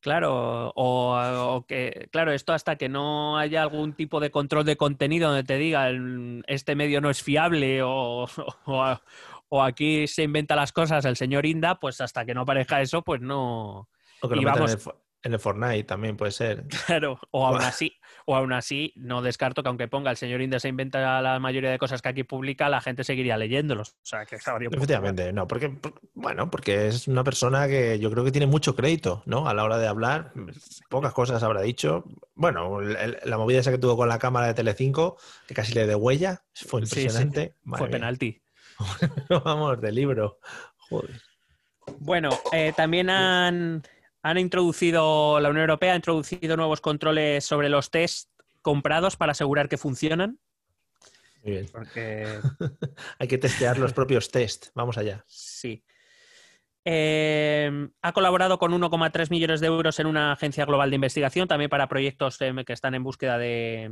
Claro, o, que, claro, esto hasta que no haya algún tipo de control de contenido donde te diga este medio no es fiable o, o, aquí se inventa las cosas el señor Inda, pues hasta que no aparezca eso, pues no. O que lo en el Fortnite también puede ser. Claro, o aún así, o aún así, no descarto que aunque ponga el señor Indes se inventa la mayoría de cosas que aquí publica, la gente seguiría leyéndolos. O sea, que Efectivamente, no, porque, bueno, porque es una persona que yo creo que tiene mucho crédito, ¿no? A la hora de hablar, pocas cosas habrá dicho. Bueno, la movida esa que tuvo con la cámara de Telecinco, que casi le de huella, fue impresionante. Fue penalti. Vamos, de libro. Joder. Bueno, eh, también han han introducido, la Unión Europea ha introducido nuevos controles sobre los test comprados para asegurar que funcionan. Muy bien. Porque... Hay que testear los propios test. Vamos allá. Sí. Eh, ha colaborado con 1,3 millones de euros en una agencia global de investigación, también para proyectos eh, que están en búsqueda de,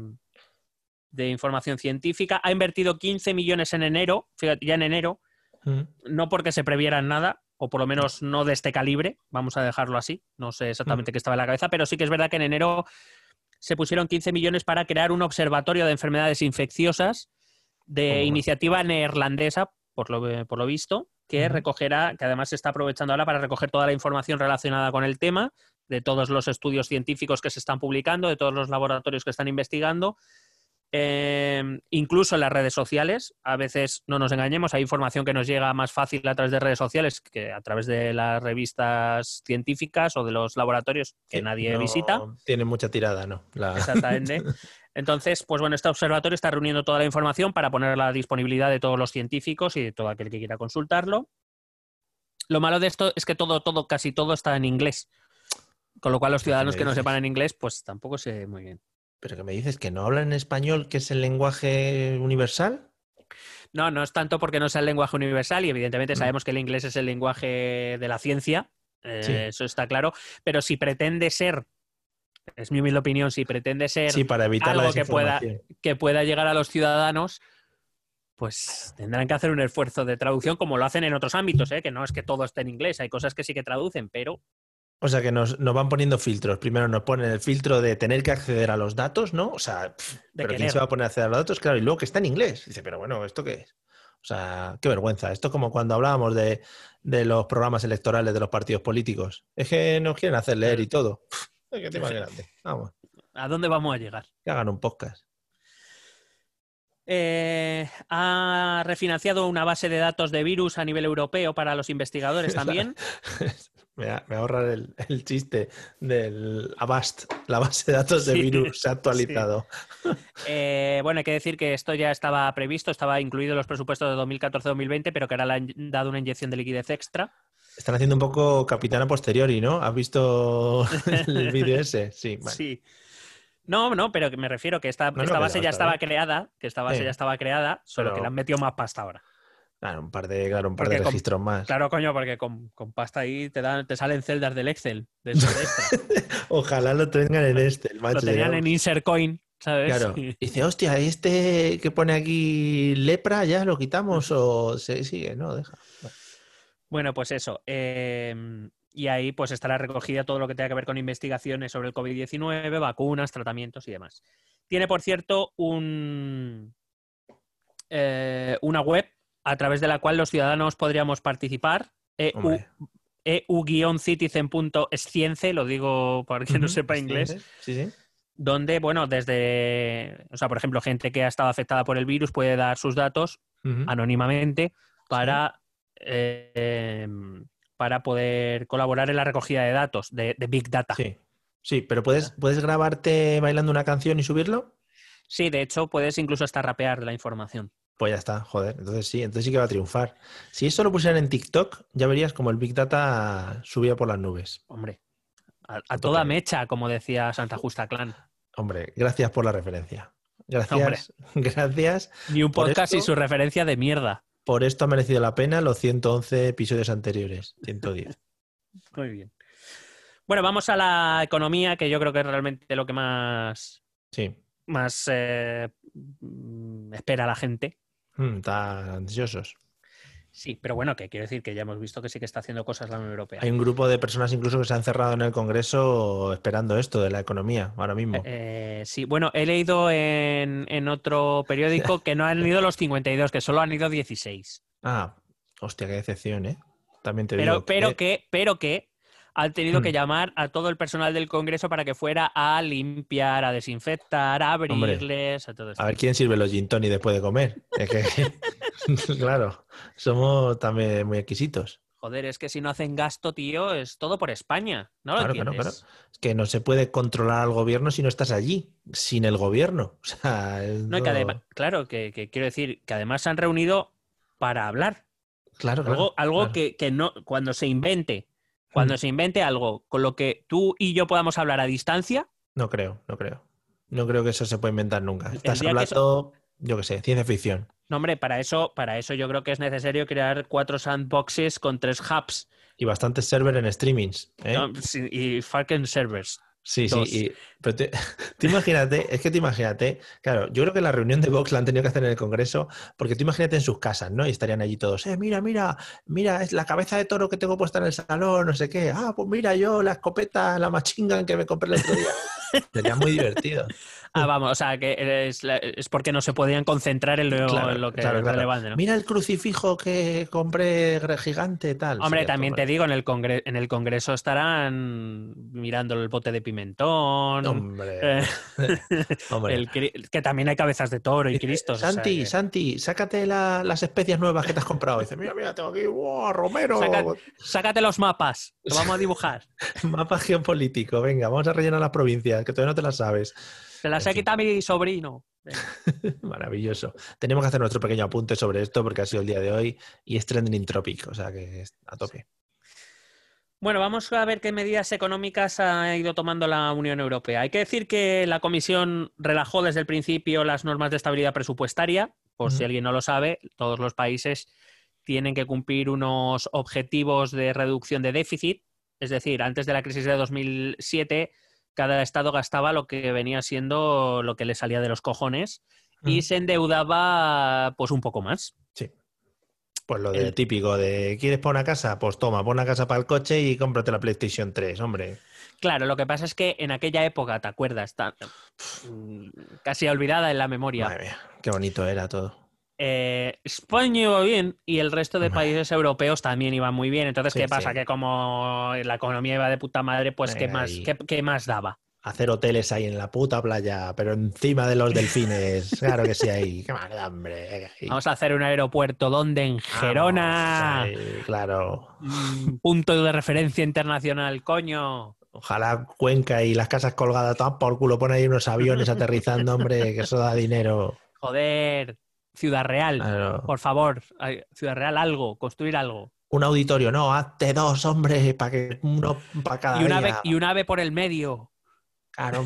de, información científica. Ha invertido 15 millones en enero, fíjate, ya en enero, mm. no porque se previeran nada, o por lo menos no de este calibre, vamos a dejarlo así, no sé exactamente mm. qué estaba en la cabeza, pero sí que es verdad que en enero se pusieron 15 millones para crear un observatorio de enfermedades infecciosas de iniciativa neerlandesa, por lo, por lo visto, que recogerá, que además se está aprovechando ahora para recoger toda la información relacionada con el tema, de todos los estudios científicos que se están publicando, de todos los laboratorios que están investigando, Em, incluso en las redes sociales, a veces no nos engañemos, hay información que nos llega más fácil a través de redes sociales que a través de las revistas científicas o de los laboratorios que nadie visita. Tiene mucha tirada, ¿no? Exactamente. Entonces, pues bueno, este observatorio está reuniendo toda la información para poner a disponibilidad de todos los científicos y de todo aquel que quiera consultarlo. Lo malo de esto es que todo, todo, casi todo está en inglés. Con lo cual los ciudadanos que no sepan en inglés, pues tampoco sé muy bien. ¿Pero que me dices que no hablan en español, que es el lenguaje universal? No, no es tanto porque no sea el lenguaje universal y evidentemente Mm. sabemos que el inglés es el lenguaje de la ciencia, eh, eso está claro, pero si pretende ser, es mi humilde opinión, si pretende ser Sí, para evitar algo que pueda, que pueda llegar a los ciudadanos, pues tendrán que hacer un esfuerzo de traducción como lo hacen en otros ámbitos, ¿eh? que no es que todo esté en inglés, hay cosas que sí que traducen, pero O sea que nos, nos van poniendo filtros. Primero nos ponen el filtro de tener que acceder a los datos, ¿no? O sea, pff, ¿pero quién se va a poner a acceder a los datos? Claro, y luego que está en inglés. Dice, pero bueno, ¿esto qué es? O sea, qué vergüenza. Esto es como cuando hablábamos de, de los programas electorales de los partidos políticos. Es que nos quieren hacer leer y todo. Pff, es que tema grande. Vamos, ¿a dónde vamos a llegar? que hagan un podcast. Eh, ha refinanciado una base de datos de virus a nivel europeo para los investigadores también. me, ahorra el, el chiste del Avast. La base de datos de Sí, virus se ha actualizado. Eh, bueno, hay que decir que esto ya estaba previsto, estaba incluido en los presupuestos de 2014-2020, pero que ahora le han dado una inyección de liquidez extra. Están haciendo un poco capitana posteriori, ¿no? ¿Has visto el vídeo ese? Sí, vale. Sí. No, no, pero me refiero que esta, No, base ya estaba creada, que esta base Sí. ya estaba creada, solo Pero- que le han metido más pasta ahora. Claro, un par de, claro, un par Porque de con- registros más. Claro, coño, porque con, con pasta ahí te dan, te salen celdas del Excel, de. Ojalá lo tengan en este, el macho. Lo tenían en Insert Coin, ¿sabes? Claro. Y- Dice, hostia, este que pone aquí lepra, ¿ya lo quitamos o se sigue? No, deja. Bueno, pues eso. eh, y ahí pues estará recogida todo lo que tenga que ver con investigaciones sobre el COVID-19, vacunas, tratamientos y demás. Tiene, por cierto, un, eh, una web a través de la cual los ciudadanos podríamos participar. E EU. EU-citizen.escience, lo digo para quien no sepa inglés, Sí, sí. donde, bueno, desde, o sea, por ejemplo, gente que ha estado afectada por el virus puede dar sus datos anónimamente para, eh, para poder colaborar en la recogida de datos de, de Big Data. Sí. Sí. Sí, pero ¿puedes, ¿puedes grabarte bailando una canción y subirlo? de hecho, puedes incluso hasta rapear la información. Pues ya está, joder. Entonces sí, entonces sí que va a triunfar. Si eso lo pusieran en TikTok, ya verías como el Big Data subía por las nubes. Hombre, a, toda mecha, como decía Santa Justa Clan. Hombre, gracias por la referencia. Gracias, Hombre. gracias. Ni un podcast y su referencia de mierda. Por esto ha merecido la pena los 111 episodios anteriores. 110. Muy bien. Bueno, vamos a la economía, que yo creo que es realmente lo que más, Sí. más eh, mm, espera la gente. Mm, Están ansiosos. Sí, pero bueno, que quiero decir que ya hemos visto que sí que está haciendo cosas la Unión Europea. Hay un grupo de personas incluso que se han cerrado en el Congreso esperando esto de la economía ahora mismo. Eh, sí, bueno, he leído en, en otro periódico que no han ido los 52, que solo han ido 16. Ah, hostia, qué decepción, ¿eh? También te Pero, digo. pero que, pero que han tenido que Hmm. llamar a todo el personal del Congreso para que fuera a limpiar, a desinfectar, a Hombre, abrirles, a todo esto. A ver quién sirve los gin tonic después de comer. Es que, claro, somos también muy exquisitos. Joder, es que si no hacen gasto, tío, es todo por España. ¿No lo Claro, claro, entiendes? Es que no se puede controlar al gobierno si no estás allí, sin el gobierno. O sea, es No, que además, claro, que, que quiero decir que además se han reunido para hablar. Claro, claro, Algo, algo claro. que, que no, cuando se invente, cuando Mm. se invente algo con lo que tú y yo podamos hablar a distancia, No creo, no creo. No creo que eso se pueda inventar nunca. Estás que hablando, yo qué sé, ciencia ficción. no, hombre, para eso, para eso yo creo que es necesario crear cuatro sandboxes con tres hubs Y bastantes server en streamings. ¿eh? y fucking servers. Sí, Dos. sí. y- pero te, imagínate, es que tú imagínate, claro, yo creo que la reunión de Vox la han tenido que hacer en el Congreso, porque tú imagínate en sus casas, ¿no? Y estarían allí todos, eh, mira, mira, mira, es la cabeza de toro que tengo puesta en el salón, no sé qué. Ah, pues mira, yo la escopeta, la machingan que me compré el otro día. Sería muy divertido. Ah, vamos, o sea, que es, es porque no se podían concentrar en lo, Claro, en lo que claro, es claro. relevante, ¿no? Mira el crucifijo que compré gigante, tal. Hombre, también te digo, en el, congre- en el Congreso estarán mirando el bote de pimentón. Hombre, eh, hombre. el cri- que también hay cabezas de toro y Dice, cristos. o sea Santi, que- Santi, sácate la- las especias nuevas que te has comprado. Dice, mira, mira, tengo aquí, ¡wow, Romero! Saca- Sácate los mapas, lo vamos a dibujar. Mapa geopolítico, venga, vamos a rellenar las provincias, que todavía no te las sabes. Se las ha quitado mi sobrino. Maravilloso. Tenemos que hacer nuestro pequeño apunte sobre esto porque ha sido el día de hoy y es trending tropic, o sea que es a tope. Bueno, vamos a ver qué medidas económicas ha ido tomando la Unión Europea. Hay que decir que la Comisión relajó desde el principio las normas de estabilidad presupuestaria. Por si alguien no lo sabe, todos los países tienen que cumplir unos objetivos de reducción de déficit. Es decir, antes de la crisis de 2007, cada estado gastaba lo que venía siendo lo que le salía de los cojones y se endeudaba pues un poco más. Sí. Pues lo de típico de ¿quieres poner una casa? Pues toma, pon una casa para el coche y cómprate la PlayStation 3, hombre. Claro, lo que pasa es que en aquella época, ¿te acuerdas? Está, mm, casi olvidada en la memoria. Madre mía, qué bonito era todo. Eh, España iba bien y el resto de países europeos también iban muy bien. Entonces, ¿qué pasa? Que como la economía iba de puta madre, pues ¿qué más, qué más daba? hacer hoteles ahí en la puta playa, pero encima de los delfines. claro que sí, ahí. Qué mal, hombre. Vamos a hacer un aeropuerto donde en Gerona. claro. Mm, punto de referencia internacional, coño. Ojalá Cuenca y las casas colgadas todas por culo. Pone ahí unos aviones aterrizando, hombre, que eso da dinero. Joder. Ciudad Real, por favor. Ciudad Real, algo, construir algo. Un auditorio, no, hazte dos, hombre, para que uno para cada y una Ave, y un ave por el medio. Claro,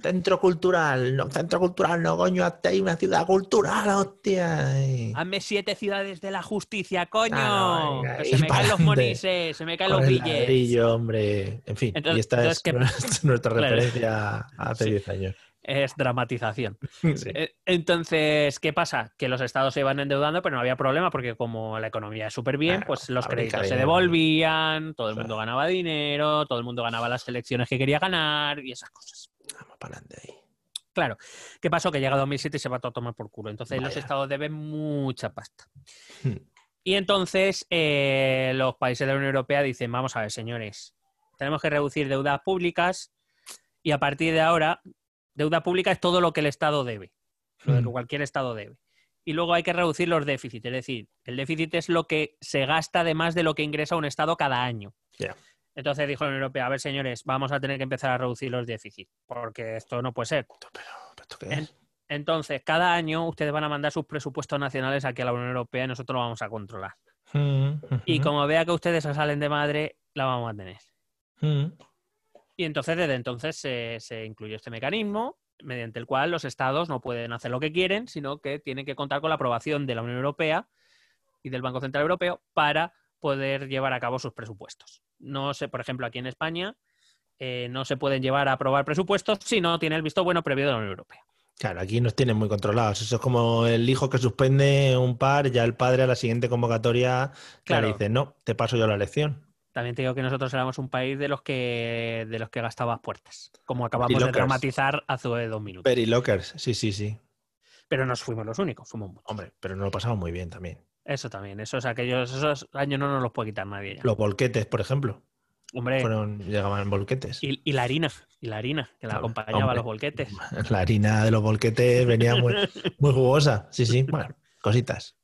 centro cultural, no, centro cultural, no, coño, hazte ahí una ciudad cultural, hostia. Hazme siete ciudades de la justicia, coño. se me caen los monises, se me caen los billetes. hombre. En fin, y esta es, nuestra referencia hace 10 años es dramatización. Eh, entonces, ¿qué pasa? Que los estados se iban endeudando, pero no había problema porque como la economía es súper bien, pues los créditos se devolvían, todo el mundo ganaba dinero, todo el mundo ganaba las elecciones que quería ganar y esas cosas. Vamos para adelante ahí. Claro. ¿Qué pasó? Que llega 2007 y se va a tomar por culo. Entonces los estados deben mucha pasta. Hmm. Y entonces eh, los países de la Unión Europea dicen, vamos a ver, señores, tenemos que reducir deudas públicas y a partir de ahora Deuda pública es todo lo que el Estado debe, lo que hmm. cualquier Estado debe. Y luego hay que reducir los déficits, es decir, el déficit es lo que se gasta además de lo que ingresa un Estado cada año. Entonces dijo la Unión Europea, a ver señores, vamos a tener que empezar a reducir los déficits, porque esto no puede ser. Entonces, cada año ustedes van a mandar sus presupuestos nacionales aquí a la Unión Europea y nosotros lo vamos a controlar. Hmm, y como vea que ustedes se salen de madre, la vamos a tener. Hmm. Y entonces, desde entonces se, se incluyó este mecanismo mediante el cual los estados no pueden hacer lo que quieren, sino que tienen que contar con la aprobación de la Unión Europea y del Banco Central Europeo para poder llevar a cabo sus presupuestos. No sé, por ejemplo, aquí en España eh, no se pueden llevar a aprobar presupuestos si no tiene el visto bueno previo de la Unión Europea. Claro, aquí nos tienen muy controlados. Eso es como el hijo que suspende un par, ya el padre a la siguiente convocatoria claro. dice, no, te paso yo la lección. También te digo que nosotros éramos un país de los que de los que gastabas puertas, como acabamos de dramatizar hace dos minutos. Perry Lockers, sí, sí, sí. Pero no fuimos los únicos, fuimos muchos. Hombre, pero nos lo pasamos muy bien también. Eso también, esos aquellos esos años no nos los puede quitar nadie. Los volquetes, por ejemplo. Hombre. Fueron, llegaban volquetes. Y, y, la harina, y la harina, que la acompañaba a los volquetes. La harina de los volquetes venía muy, muy jugosa. Sí, sí. Bueno, cositas.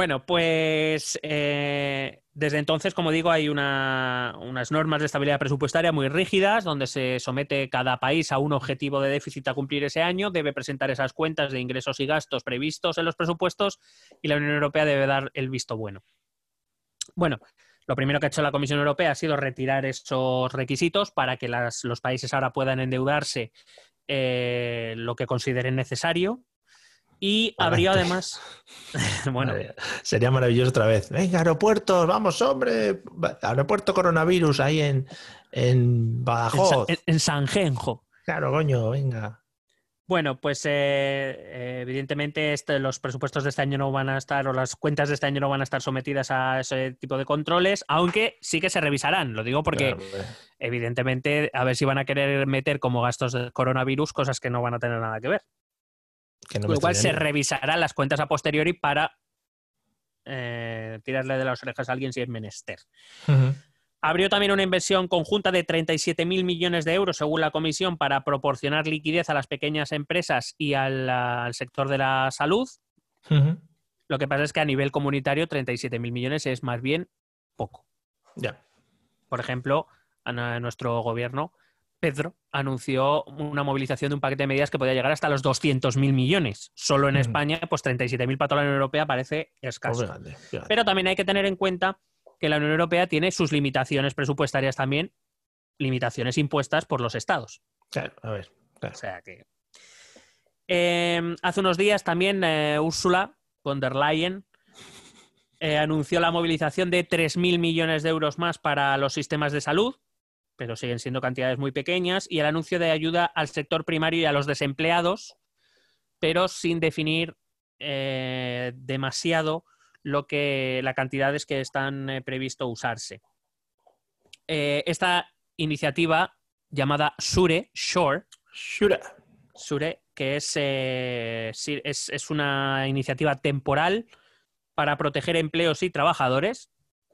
Bueno, pues eh, desde entonces, como digo, hay unas normas de estabilidad presupuestaria muy rígidas, donde se somete cada país a un objetivo de déficit a cumplir ese año, debe presentar esas cuentas de ingresos y gastos previstos en los presupuestos y la Unión Europea debe dar el visto bueno. Bueno, lo primero que ha hecho la Comisión Europea ha sido retirar esos requisitos para que los países ahora puedan endeudarse eh, lo que consideren necesario y abrió además. bueno. Sería maravilloso otra vez. Venga, aeropuertos, vamos, hombre. Aeropuerto coronavirus ahí en, en Badajoz. En, Sanjenjo. Claro, coño, venga. Bueno, pues eh, eh, evidentemente este, los presupuestos de este año no van a estar, o las cuentas de este año no van a estar sometidas a ese tipo de controles, aunque sí que se revisarán. Lo digo porque, evidentemente, a ver si van a querer meter como gastos de coronavirus cosas que no van a tener nada que ver. Con lo cual se revisarán las cuentas a posteriori para eh, tirarle de las orejas a alguien si es menester. Abrió también una inversión conjunta de 37.000 millones de euros, según la Comisión, para proporcionar liquidez a las pequeñas empresas y al, sector de la salud. Lo que pasa es que a nivel comunitario 37.000 millones es más bien poco. Ya. Por ejemplo, a nuestro gobierno Pedro anunció una movilización de un paquete de medidas que podía llegar hasta los 200.000 millones. Solo en España, pues 37.000 para toda la Unión Europea parece escaso. Pues Pero también hay que tener en cuenta que la Unión Europea tiene sus limitaciones presupuestarias también, limitaciones impuestas por los estados. Claro, a ver. O sea que. Em, hace unos días también eh, Ursula von der Leyen eh, anunció la movilización de 3.000 millones de euros más para los sistemas de salud, pero siguen siendo cantidades muy pequeñas, y el anuncio de ayuda al sector primario y a los desempleados, pero sin definir eh, demasiado lo que las cantidades que están eh, previsto usarse. esta iniciativa llamada Sure, Shore, Sure, que es, es, es una iniciativa temporal para proteger empleos y trabajadores.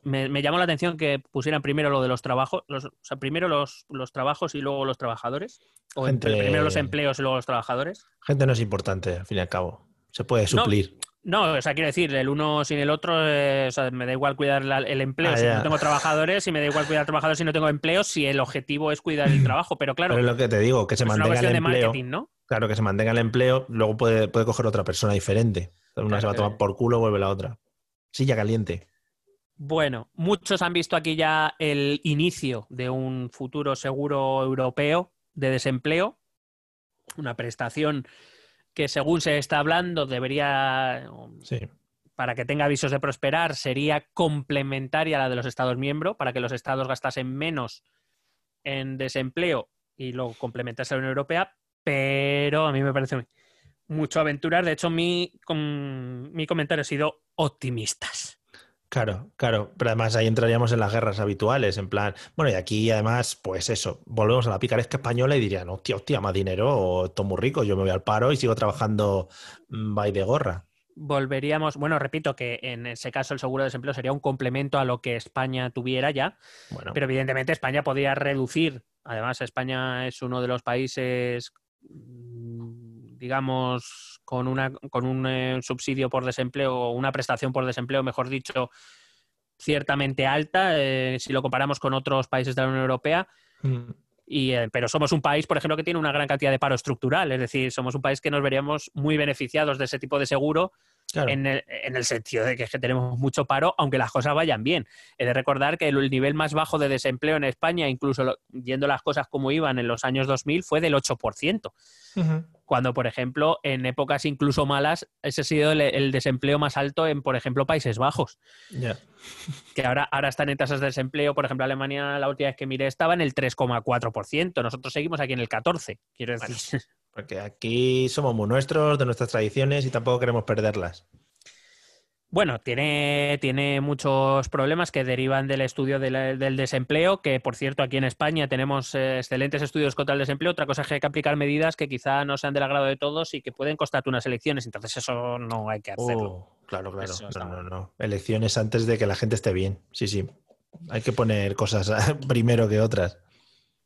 Me, llamó la atención que pusieran primero lo de los trabajos, o sea, primero los, trabajos y luego los trabajadores. O primero los empleos y luego los trabajadores. Gente no es importante, al fin y al cabo. Se puede suplir. No, o sea, quiero decir, el uno sin el otro, eh, o sea, me da igual cuidar el empleo ah, si no tengo trabajadores y me da igual cuidar trabajadores si no tengo empleos si el objetivo es cuidar el trabajo, pero claro. Pero es lo que te digo, que se mantenga el empleo. ¿no? Claro, que se mantenga el empleo, luego puede, puede coger otra persona diferente. Una se va a tomar por culo, vuelve la otra. Silla caliente. Bueno, muchos han visto aquí ya el inicio de un futuro seguro europeo de desempleo, una prestación que según se está hablando debería, para que tenga avisos de prosperar, sería complementaria a la de los Estados miembros, para que los Estados gastasen menos en desempleo y luego complementase a la Unión Europea, pero a mí me parece mucho aventurar. De hecho, mi, mi comentario ha sido optimistas. Claro, claro, pero además ahí entraríamos en las guerras habituales, en plan, bueno, y aquí además, pues eso, volvemos a la picaresca española y dirían, hostia, hostia, más dinero, o estoy muy rico, yo me voy al paro y sigo trabajando by mm, de gorra. Volveríamos, bueno, repito que en ese caso el seguro de desempleo sería un complemento a lo que España tuviera ya, bueno. pero evidentemente España podría reducir, además España es uno de los países digamos, con, una, con un eh, subsidio por desempleo o una prestación por desempleo, mejor dicho, ciertamente alta, eh, si lo comparamos con otros países de la Unión Europea. Mm. Y, eh, pero somos un país, por ejemplo, que tiene una gran cantidad de paro estructural, es decir, somos un país que nos veríamos muy beneficiados de ese tipo de seguro en, el, sentido de que, tenemos mucho paro, aunque las cosas vayan bien. He de recordar que el, nivel más bajo de desempleo en España, incluso yendo las cosas como iban en los años 2000, fue del 8%. Cuando, por ejemplo, en épocas incluso malas, ese ha sido el, desempleo más alto en, por ejemplo, Países Bajos. Que ahora, ahora están en tasas de desempleo, por ejemplo, Alemania, la última vez que miré, estaba en el 3,4%. Nosotros seguimos aquí en el 14%. Quiero decir. Porque aquí somos muy nuestros, de nuestras tradiciones y tampoco queremos perderlas. Bueno, tiene, tiene muchos problemas que derivan del estudio del desempleo, que por cierto aquí en España tenemos eh, excelentes estudios contra el desempleo. Otra cosa es que hay que aplicar medidas que quizá no sean del agrado de todos y que pueden costarte unas elecciones. Entonces eso no hay que hacerlo. Oh, claro, claro. No, no, no. Elecciones antes de que la gente esté bien. Sí, sí. Hay que poner cosas primero que otras.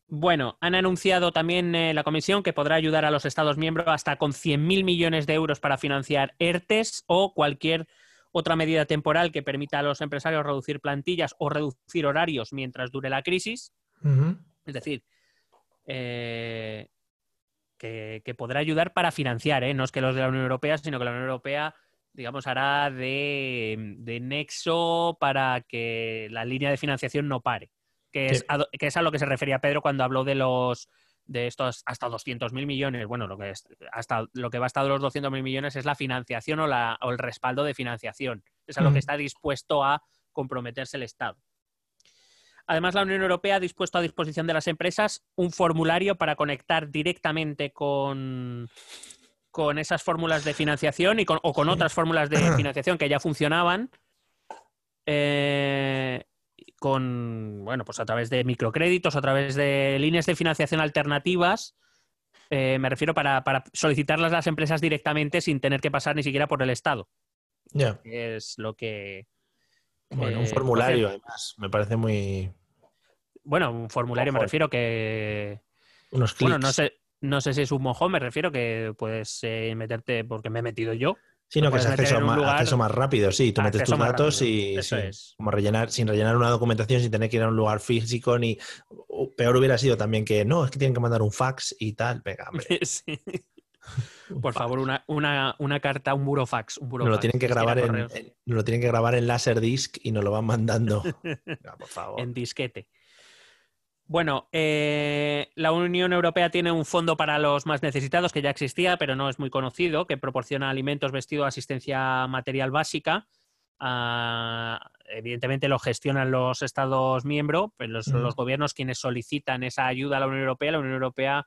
Bueno, han anunciado también eh, la Comisión que podrá ayudar a los Estados miembros hasta con 100.000 millones de euros para financiar ERTES o cualquier otra medida temporal que permita a los empresarios reducir plantillas o reducir horarios mientras dure la crisis. Es decir, eh, que, podrá ayudar para financiar, ¿eh? no es que los de la Unión Europea, sino que la Unión Europea, digamos, hará de, de nexo para que la línea de financiación no pare que es, a, que es a lo que se refería Pedro cuando habló de los de estos hasta 200.000 millones. Bueno, lo que es, hasta lo que va hasta los 200.000 millones es la financiación o, la, o el respaldo de financiación. Es a lo que está dispuesto a comprometerse el Estado. Además, la Unión Europea ha dispuesto a disposición de las empresas un formulario para conectar directamente con, con esas fórmulas de financiación y o con otras fórmulas de financiación que ya funcionaban. Eh, con, bueno, pues a través de microcréditos, a través de líneas de financiación alternativas. Eh, me refiero para, solicitarlas las empresas directamente sin tener que pasar ni siquiera por el Estado. Ya. Es lo que. Bueno, un eh, formulario, además. Me parece muy. Bueno, un formulario me refiero que. Unos clics. Bueno, no sé, no sé si es un mojón, me refiero que puedes eh, meterte, porque me he metido yo, Sí, no, que es acceso más, acceso más, rápido, sí. Tú metes tus datos y como rellenar, sin rellenar una documentación, sin tener que ir a un lugar físico ni peor hubiera sido también que no, es que tienen que mandar un fax y tal. Venga, hombre. Sí. Por favor, una, una, una, carta, un burofax. Un burofax. Nos lo tienen que grabar en, en, lo tienen que grabar en Laserdisc y nos lo van mandando. por favor. En disquete. Bueno, eh, la Unión Europea tiene un fondo para los más necesitados que ya existía, pero no es muy conocido, que proporciona alimentos, vestido, asistencia material básica. Ah, evidentemente lo gestionan los Estados miembros, pues los, los, gobiernos quienes solicitan esa ayuda a la Unión Europea. La Unión Europea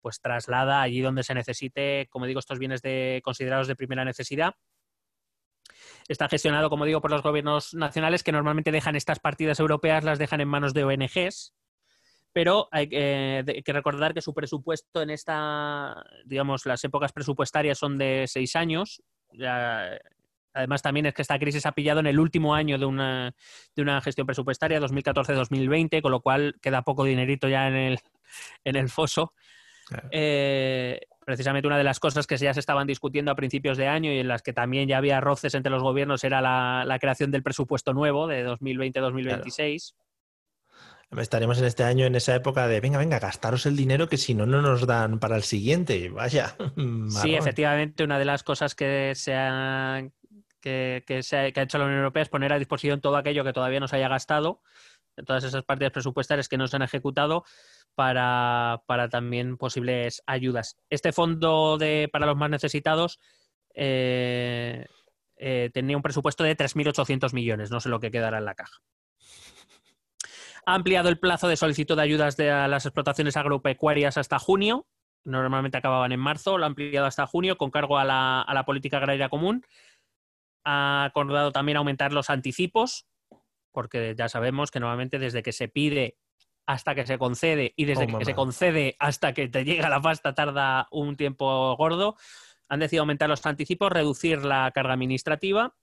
pues traslada allí donde se necesite, como digo, estos bienes de, considerados de primera necesidad. Está gestionado, como digo, por los gobiernos nacionales que normalmente dejan estas partidas europeas, las dejan en manos de ONGs pero hay que recordar que su presupuesto en esta, digamos, las épocas presupuestarias son de seis años. además, también es que esta crisis ha pillado en el último año de una, de una gestión presupuestaria, 2014-2020, con lo cual queda poco dinerito ya en el, en el foso. Eh, precisamente una de las cosas que ya se estaban discutiendo a principios de año y en las que también ya había roces entre los gobiernos era la, la creación del presupuesto nuevo de 2020-2026. Estaremos en este año en esa época de, venga, venga, gastaros el dinero que si no, no nos dan para el siguiente. Vaya. Sí, efectivamente, una de las cosas que se ha, que, se ha, hecho la Unión Europea es poner a disposición todo aquello que todavía no se haya gastado, todas esas partidas presupuestarias que no se han ejecutado, para, también posibles ayudas. Este fondo de, para los más necesitados eh, eh, tenía un presupuesto de 3.800 millones, no sé lo que quedará en la caja ha ampliado el plazo de solicitud de ayudas de las explotaciones agropecuarias hasta junio. Normalmente acababan en marzo, lo ha ampliado hasta junio con cargo a la, política agraria común. Ha acordado también aumentar los anticipos, porque ya sabemos que normalmente desde que se pide hasta que se concede y desde oh, que se concede hasta que te llega la pasta tarda un tiempo gordo. Han decidido aumentar los anticipos, reducir la carga administrativa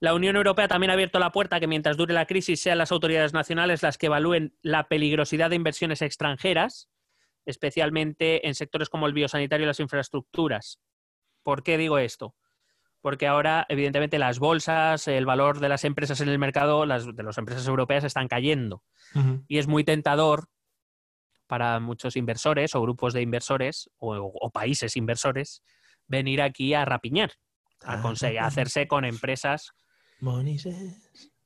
la Unión Europea también ha abierto la puerta a que mientras dure la crisis sean las autoridades nacionales las que evalúen la peligrosidad de inversiones extranjeras, especialmente en sectores como el biosanitario y las infraestructuras. ¿Por qué digo esto? Porque ahora, evidentemente, las bolsas, el valor de las empresas en el mercado, las, de las empresas europeas, están cayendo. Y es muy tentador para muchos inversores o grupos de inversores o, países inversores venir aquí a rapiñar, a, conseguir, a hacerse con empresas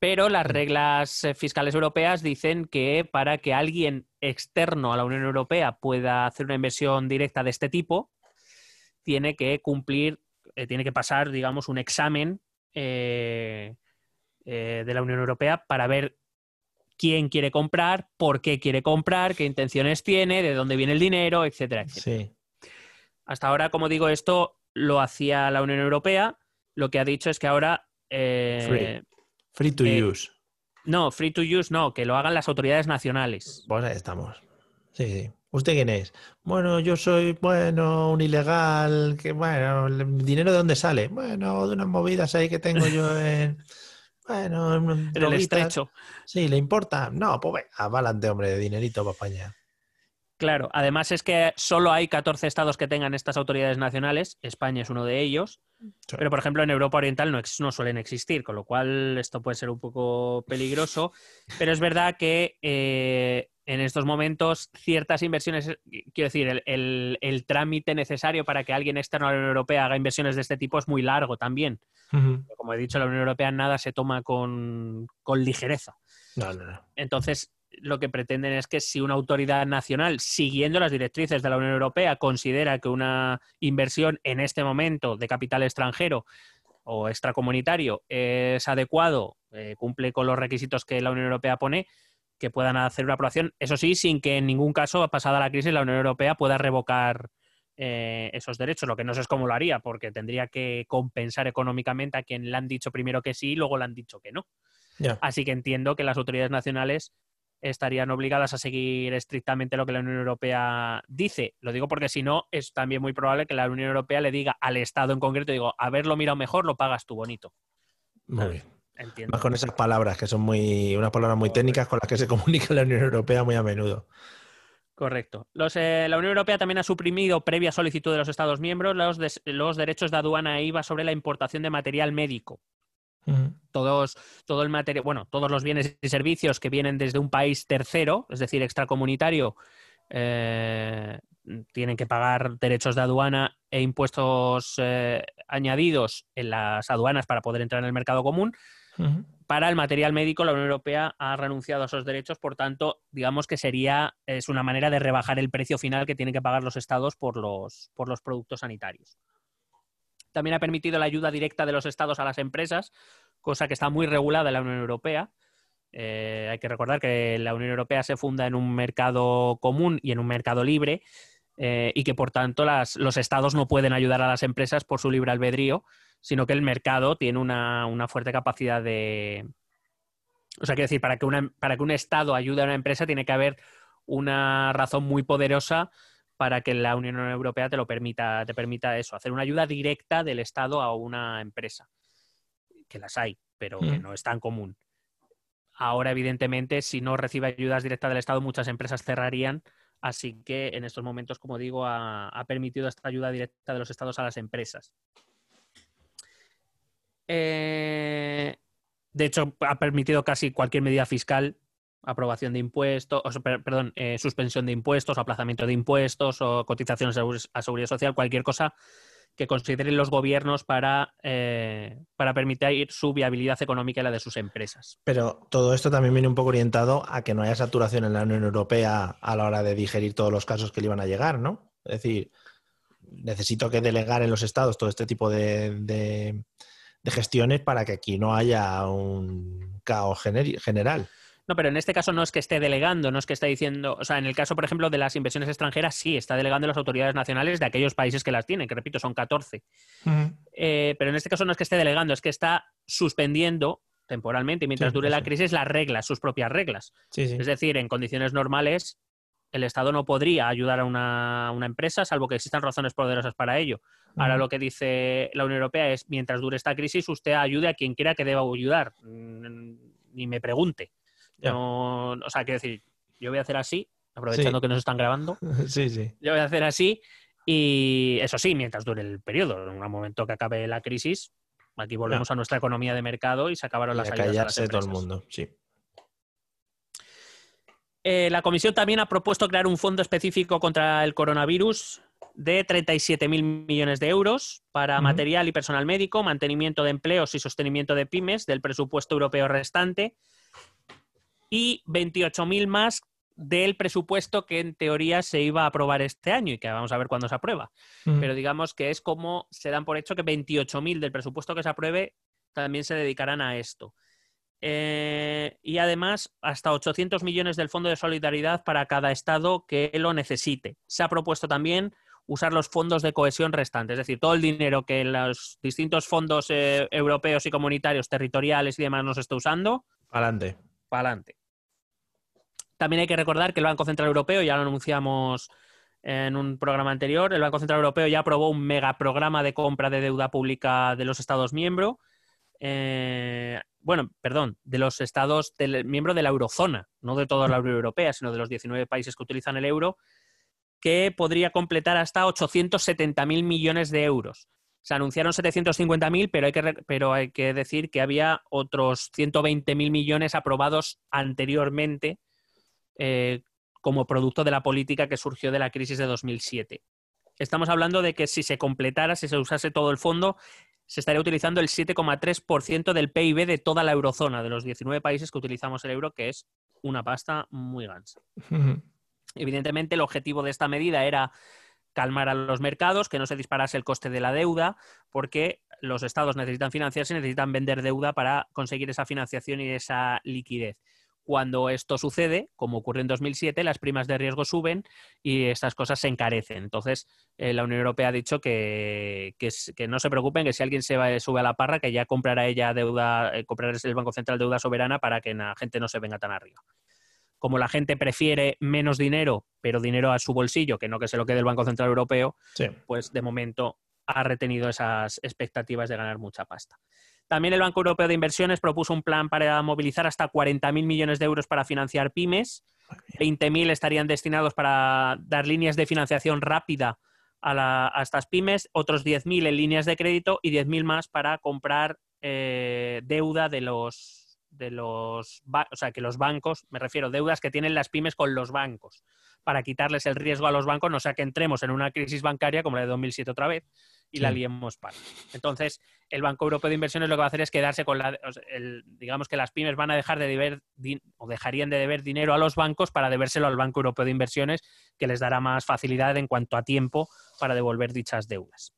pero las reglas eh, fiscales europeas dicen que para que alguien externo a la Unión Europea pueda hacer una inversión directa de este tipo, tiene que cumplir, eh, tiene que pasar, digamos, un examen eh, de la Unión Europea para ver quién quiere comprar, por qué quiere comprar, qué intenciones tiene, de dónde viene el dinero, etcétera, etcétera. Hasta ahora, como digo, esto lo hacía la Unión Europea. Lo que ha dicho es que ahora free. free. to eh, use. No, free to use no, que lo hagan las autoridades nacionales. Pues ahí estamos. Sí, sí. ¿Usted quién es? Bueno, yo soy, bueno, un ilegal, que bueno, ¿el dinero de dónde sale? Bueno, de unas movidas ahí que tengo yo en... Bueno, en el estrecho. Sí, ¿le importa? No, pues venga, avalante, hombre, de dinerito para España. Claro, además es que solo hay 14 estados que tengan estas autoridades nacionales, España es uno de ellos, pero por ejemplo en Europa Oriental no, no, suelen existir, con lo cual esto puede ser un poco peligroso, pero es verdad que eh, en estos momentos ciertas inversiones, quiero decir, el, trámite necesario para que alguien externo a la Unión Europea haga inversiones de este tipo es muy largo también. Como he dicho, la Unión Europea nada se toma con, ligereza. Entonces, lo que pretenden es que si una autoridad nacional, siguiendo las directrices de la Unión Europea, considera que una inversión en este momento de capital extranjero o extracomunitario es adecuado, eh, cumple con los requisitos que la Unión Europea pone, que puedan hacer una aprobación, eso sí, sin que en ningún caso, pasada la crisis, la Unión Europea pueda revocar eh, esos derechos. Lo que no sé es cómo lo haría, porque tendría que compensar económicamente a quien le han dicho primero que sí y luego le han dicho que no. Así que entiendo que las autoridades nacionales estarían obligadas a seguir estrictamente lo que la Unión Europea dice. Lo digo porque si no, es también muy probable que la Unión Europea le diga al Estado en concreto, digo, haberlo mirado mejor, lo pagas tú bonito. Muy bien. Entiendo. Más con esas palabras, que son muy, unas palabras muy técnicas con las que se comunica la Unión Europea muy a menudo. Correcto. Eh, la Unión Europea también ha suprimido, previa solicitud de los Estados miembros, los, los derechos de aduana e IVA sobre la importación de material médico. Todos, todo el material, bueno, todos los bienes y servicios que vienen desde un país tercero, es decir, extracomunitario, eh, tienen que pagar derechos de aduana e impuestos eh, añadidos en las aduanas para poder entrar en el mercado común. Para el material médico, la Unión Europea ha renunciado a esos derechos, por tanto, digamos que sería es una manera de rebajar el precio final que tienen que pagar los estados por los, por los productos sanitarios. También ha permitido la ayuda directa de los estados a las empresas, cosa que está muy regulada en la Unión Europea. Eh, hay que recordar que la Unión Europea se funda en un mercado común y en un mercado libre eh, y que por tanto los estados no pueden ayudar a las empresas por su libre albedrío, sino que el mercado tiene una, fuerte capacidad de... O sea, quiero decir, para que, para que un estado ayude a una empresa tiene que haber una razón muy poderosa para que la Unión Europea te lo permita, te permita eso, hacer una ayuda directa del Estado a una empresa. Que las hay, pero que mm. no es tan común. Ahora, evidentemente, si no recibe ayudas directas del Estado, muchas empresas cerrarían. Así que en estos momentos, como digo, ha, permitido esta ayuda directa de los estados a las empresas. Eh, de hecho, ha permitido casi cualquier medida fiscal, aprobación de impuestos, perdón, eh, suspensión de impuestos, aplazamiento de impuestos o cotizaciones a seguridad social, cualquier cosa que consideren los gobiernos para, eh, para permitir su viabilidad económica y la de sus empresas. Pero todo esto también viene un poco orientado a que no haya saturación en la Unión Europea a la hora de digerir todos los casos que le iban a llegar, ¿no? Es decir, necesito que delegar en los estados todo este tipo de, de gestiones para que aquí no haya un caos general. No, pero en este caso no es que esté delegando, no es que esté diciendo, o sea, en el caso, por ejemplo, de las inversiones extranjeras, sí, está delegando las autoridades nacionales de aquellos países que las tienen, que repito, son 14. Eh, pero en este caso no es que esté delegando, es que está suspendiendo temporalmente, mientras dure la crisis, las reglas, sus propias reglas. Es decir, en condiciones normales, el Estado no podría ayudar a una, empresa, salvo que existan razones poderosas para ello. Ahora lo que dice la Unión Europea es, mientras dure esta crisis, usted ayude a quien quiera que deba ayudar, mm, ni me pregunte. No, o sea, quiero decir, yo voy a hacer así, aprovechando que nos están grabando. Sí, sí. Yo voy a hacer así y eso sí, mientras dure el periodo, en un momento que acabe la crisis, aquí volvemos a nuestra economía de mercado y se acabaron las ayudas a todo el mundo, sí. Eh, la comisión también ha propuesto crear un fondo específico contra el coronavirus de 37.000 millones de euros para material y personal médico, mantenimiento de empleos y sostenimiento de pymes del presupuesto europeo restante y 28.000 más del presupuesto que en teoría se iba a aprobar este año y que vamos a ver cuándo se aprueba. Pero digamos que es como se dan por hecho que 28.000 del presupuesto que se apruebe también se dedicarán a esto. Eh, y además, hasta 800 millones del Fondo de Solidaridad para cada Estado que lo necesite. Se ha propuesto también usar los fondos de cohesión restantes, es decir, todo el dinero que los distintos fondos eh, europeos y comunitarios, territoriales y demás nos está usando. Adelante adelante. También hay que recordar que el Banco Central Europeo, ya lo anunciamos en un programa anterior, el Banco Central Europeo ya aprobó un megaprograma de compra de deuda pública de los Estados miembros. Eh, bueno, perdón, de los Estados miembros de la eurozona, no de toda la Unión Europea, sino de los 19 países que utilizan el euro, que podría completar hasta 870.000 millones de euros. Se anunciaron 750.000, pero, hay que, pero hay que decir que había otros 120.000 millones aprobados anteriormente eh, como producto de la política que surgió de la crisis de 2007. Estamos hablando de que si se completara, si se usase todo el fondo, se estaría utilizando el 7,3% del PIB de toda la eurozona, de los 19 países que utilizamos el euro, que es una pasta muy gansa. Evidentemente, el objetivo de esta medida era calmar a los mercados, que no se disparase el coste de la deuda, porque los estados necesitan financiarse necesitan vender deuda para conseguir esa financiación y esa liquidez. Cuando esto sucede, como ocurrió en 2007, las primas de riesgo suben y estas cosas se encarecen. Entonces, eh, la Unión Europea ha dicho que, que, no se preocupen, que si alguien se va, sube a la parra, que ya comprará ella deuda, eh, comprará el Banco Central deuda soberana para que la gente no se venga tan arriba como la gente prefiere menos dinero, pero dinero a su bolsillo, que no que se lo quede el Banco Central Europeo, pues de momento ha retenido esas expectativas de ganar mucha pasta. También el Banco Europeo de Inversiones propuso un plan para movilizar hasta 40.000 millones de euros para financiar pymes. 20.000 estarían destinados para dar líneas de financiación rápida a, estas pymes, otros 10.000 en líneas de crédito y 10.000 más para comprar eh, deuda de los de los, o sea, que los bancos, me refiero, deudas que tienen las pymes con los bancos, para quitarles el riesgo a los bancos, no sea que entremos en una crisis bancaria como la de 2007 otra vez y la liemos para. Entonces, el Banco Europeo de Inversiones lo que va a hacer es quedarse con la, digamos que las pymes van a dejar de deber o dejarían de deber dinero a los bancos para debérselo al Banco Europeo de Inversiones, que les dará más facilidad en cuanto a tiempo para devolver dichas deudas.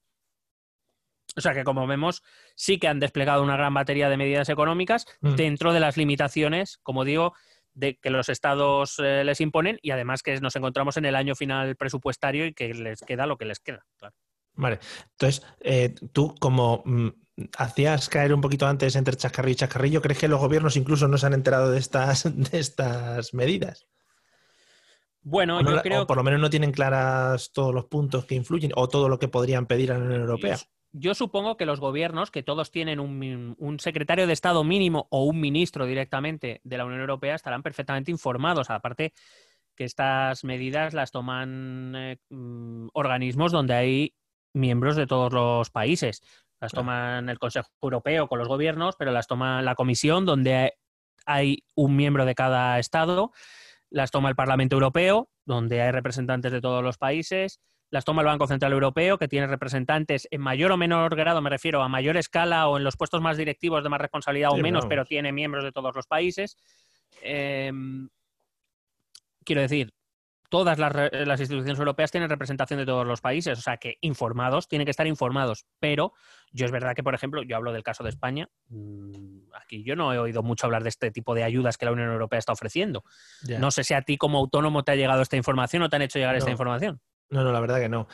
O sea que, como vemos, sí que han desplegado una gran batería de medidas económicas mm. dentro de las limitaciones, como digo, de que los estados eh, les imponen y además que nos encontramos en el año final presupuestario y que les queda lo que les queda. Vale, entonces eh, tú como mm, hacías caer un poquito antes entre chascarrillo y chascarrillo, ¿crees que los gobiernos incluso no se han enterado de estas, de estas medidas? Bueno, yo creo o por lo menos no tienen claras todos los puntos que influyen o todo lo que podrían pedir a la Unión Europea yo supongo que los gobiernos, que todos tienen un, secretario de Estado mínimo o un ministro directamente de la Unión Europea, estarán perfectamente informados. Aparte que estas medidas las toman eh, mm, organismos donde hay miembros de todos los países. Las toman el Consejo Europeo con los gobiernos, pero las toma la Comisión, donde hay un miembro de cada Estado. Las toma el Parlamento Europeo, donde hay representantes de todos los países las toma el Banco Central Europeo, que tiene representantes en mayor o menor grado, me refiero a mayor escala o en los puestos más directivos de más responsabilidad o menos, pero tiene miembros de todos los países. Em, quiero decir, todas las, instituciones europeas tienen representación de todos los países, o sea que informados, tienen que estar informados, pero yo es verdad que, por ejemplo, yo hablo del caso de España, mm, aquí yo no he oído mucho hablar de este tipo de ayudas que la Unión Europea está ofreciendo. No sé si a ti como autónomo te ha llegado esta información o te han hecho llegar esta información. No, no, la verdad que no.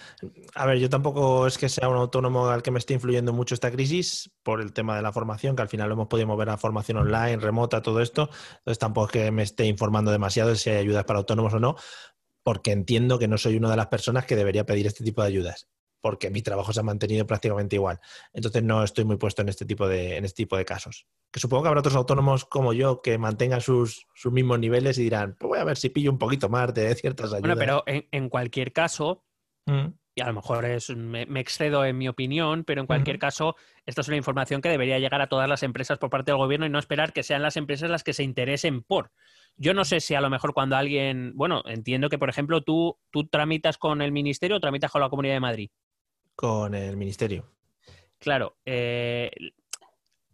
A ver, yo tampoco es que sea un autónomo al que me esté influyendo mucho esta crisis por el tema de la formación, que al final lo hemos podido mover a formación online, remota, todo esto. Entonces tampoco es que me esté informando demasiado de si hay ayudas para autónomos o no, porque entiendo que no soy una de las personas que debería pedir este tipo de ayudas, porque mi trabajo se ha mantenido prácticamente igual. Entonces no estoy muy puesto en este tipo de, en este tipo de casos. Que supongo que habrá otros autónomos como yo que mantengan sus, sus mismos niveles y dirán, pues voy a ver si pillo un poquito más de ciertas ayudas. Bueno, pero en, cualquier caso, mm. y a lo mejor es, me, excedo en mi opinión, pero en cualquier caso, esta es una información que debería llegar a todas las empresas por parte del gobierno y no esperar que sean las empresas las que se interesen por. Yo no sé si a lo mejor cuando alguien, bueno, entiendo que, por ejemplo, tú, tú tramitas con el ministerio o tramitas con la Comunidad de Madrid. Con el ministerio. Claro, eh,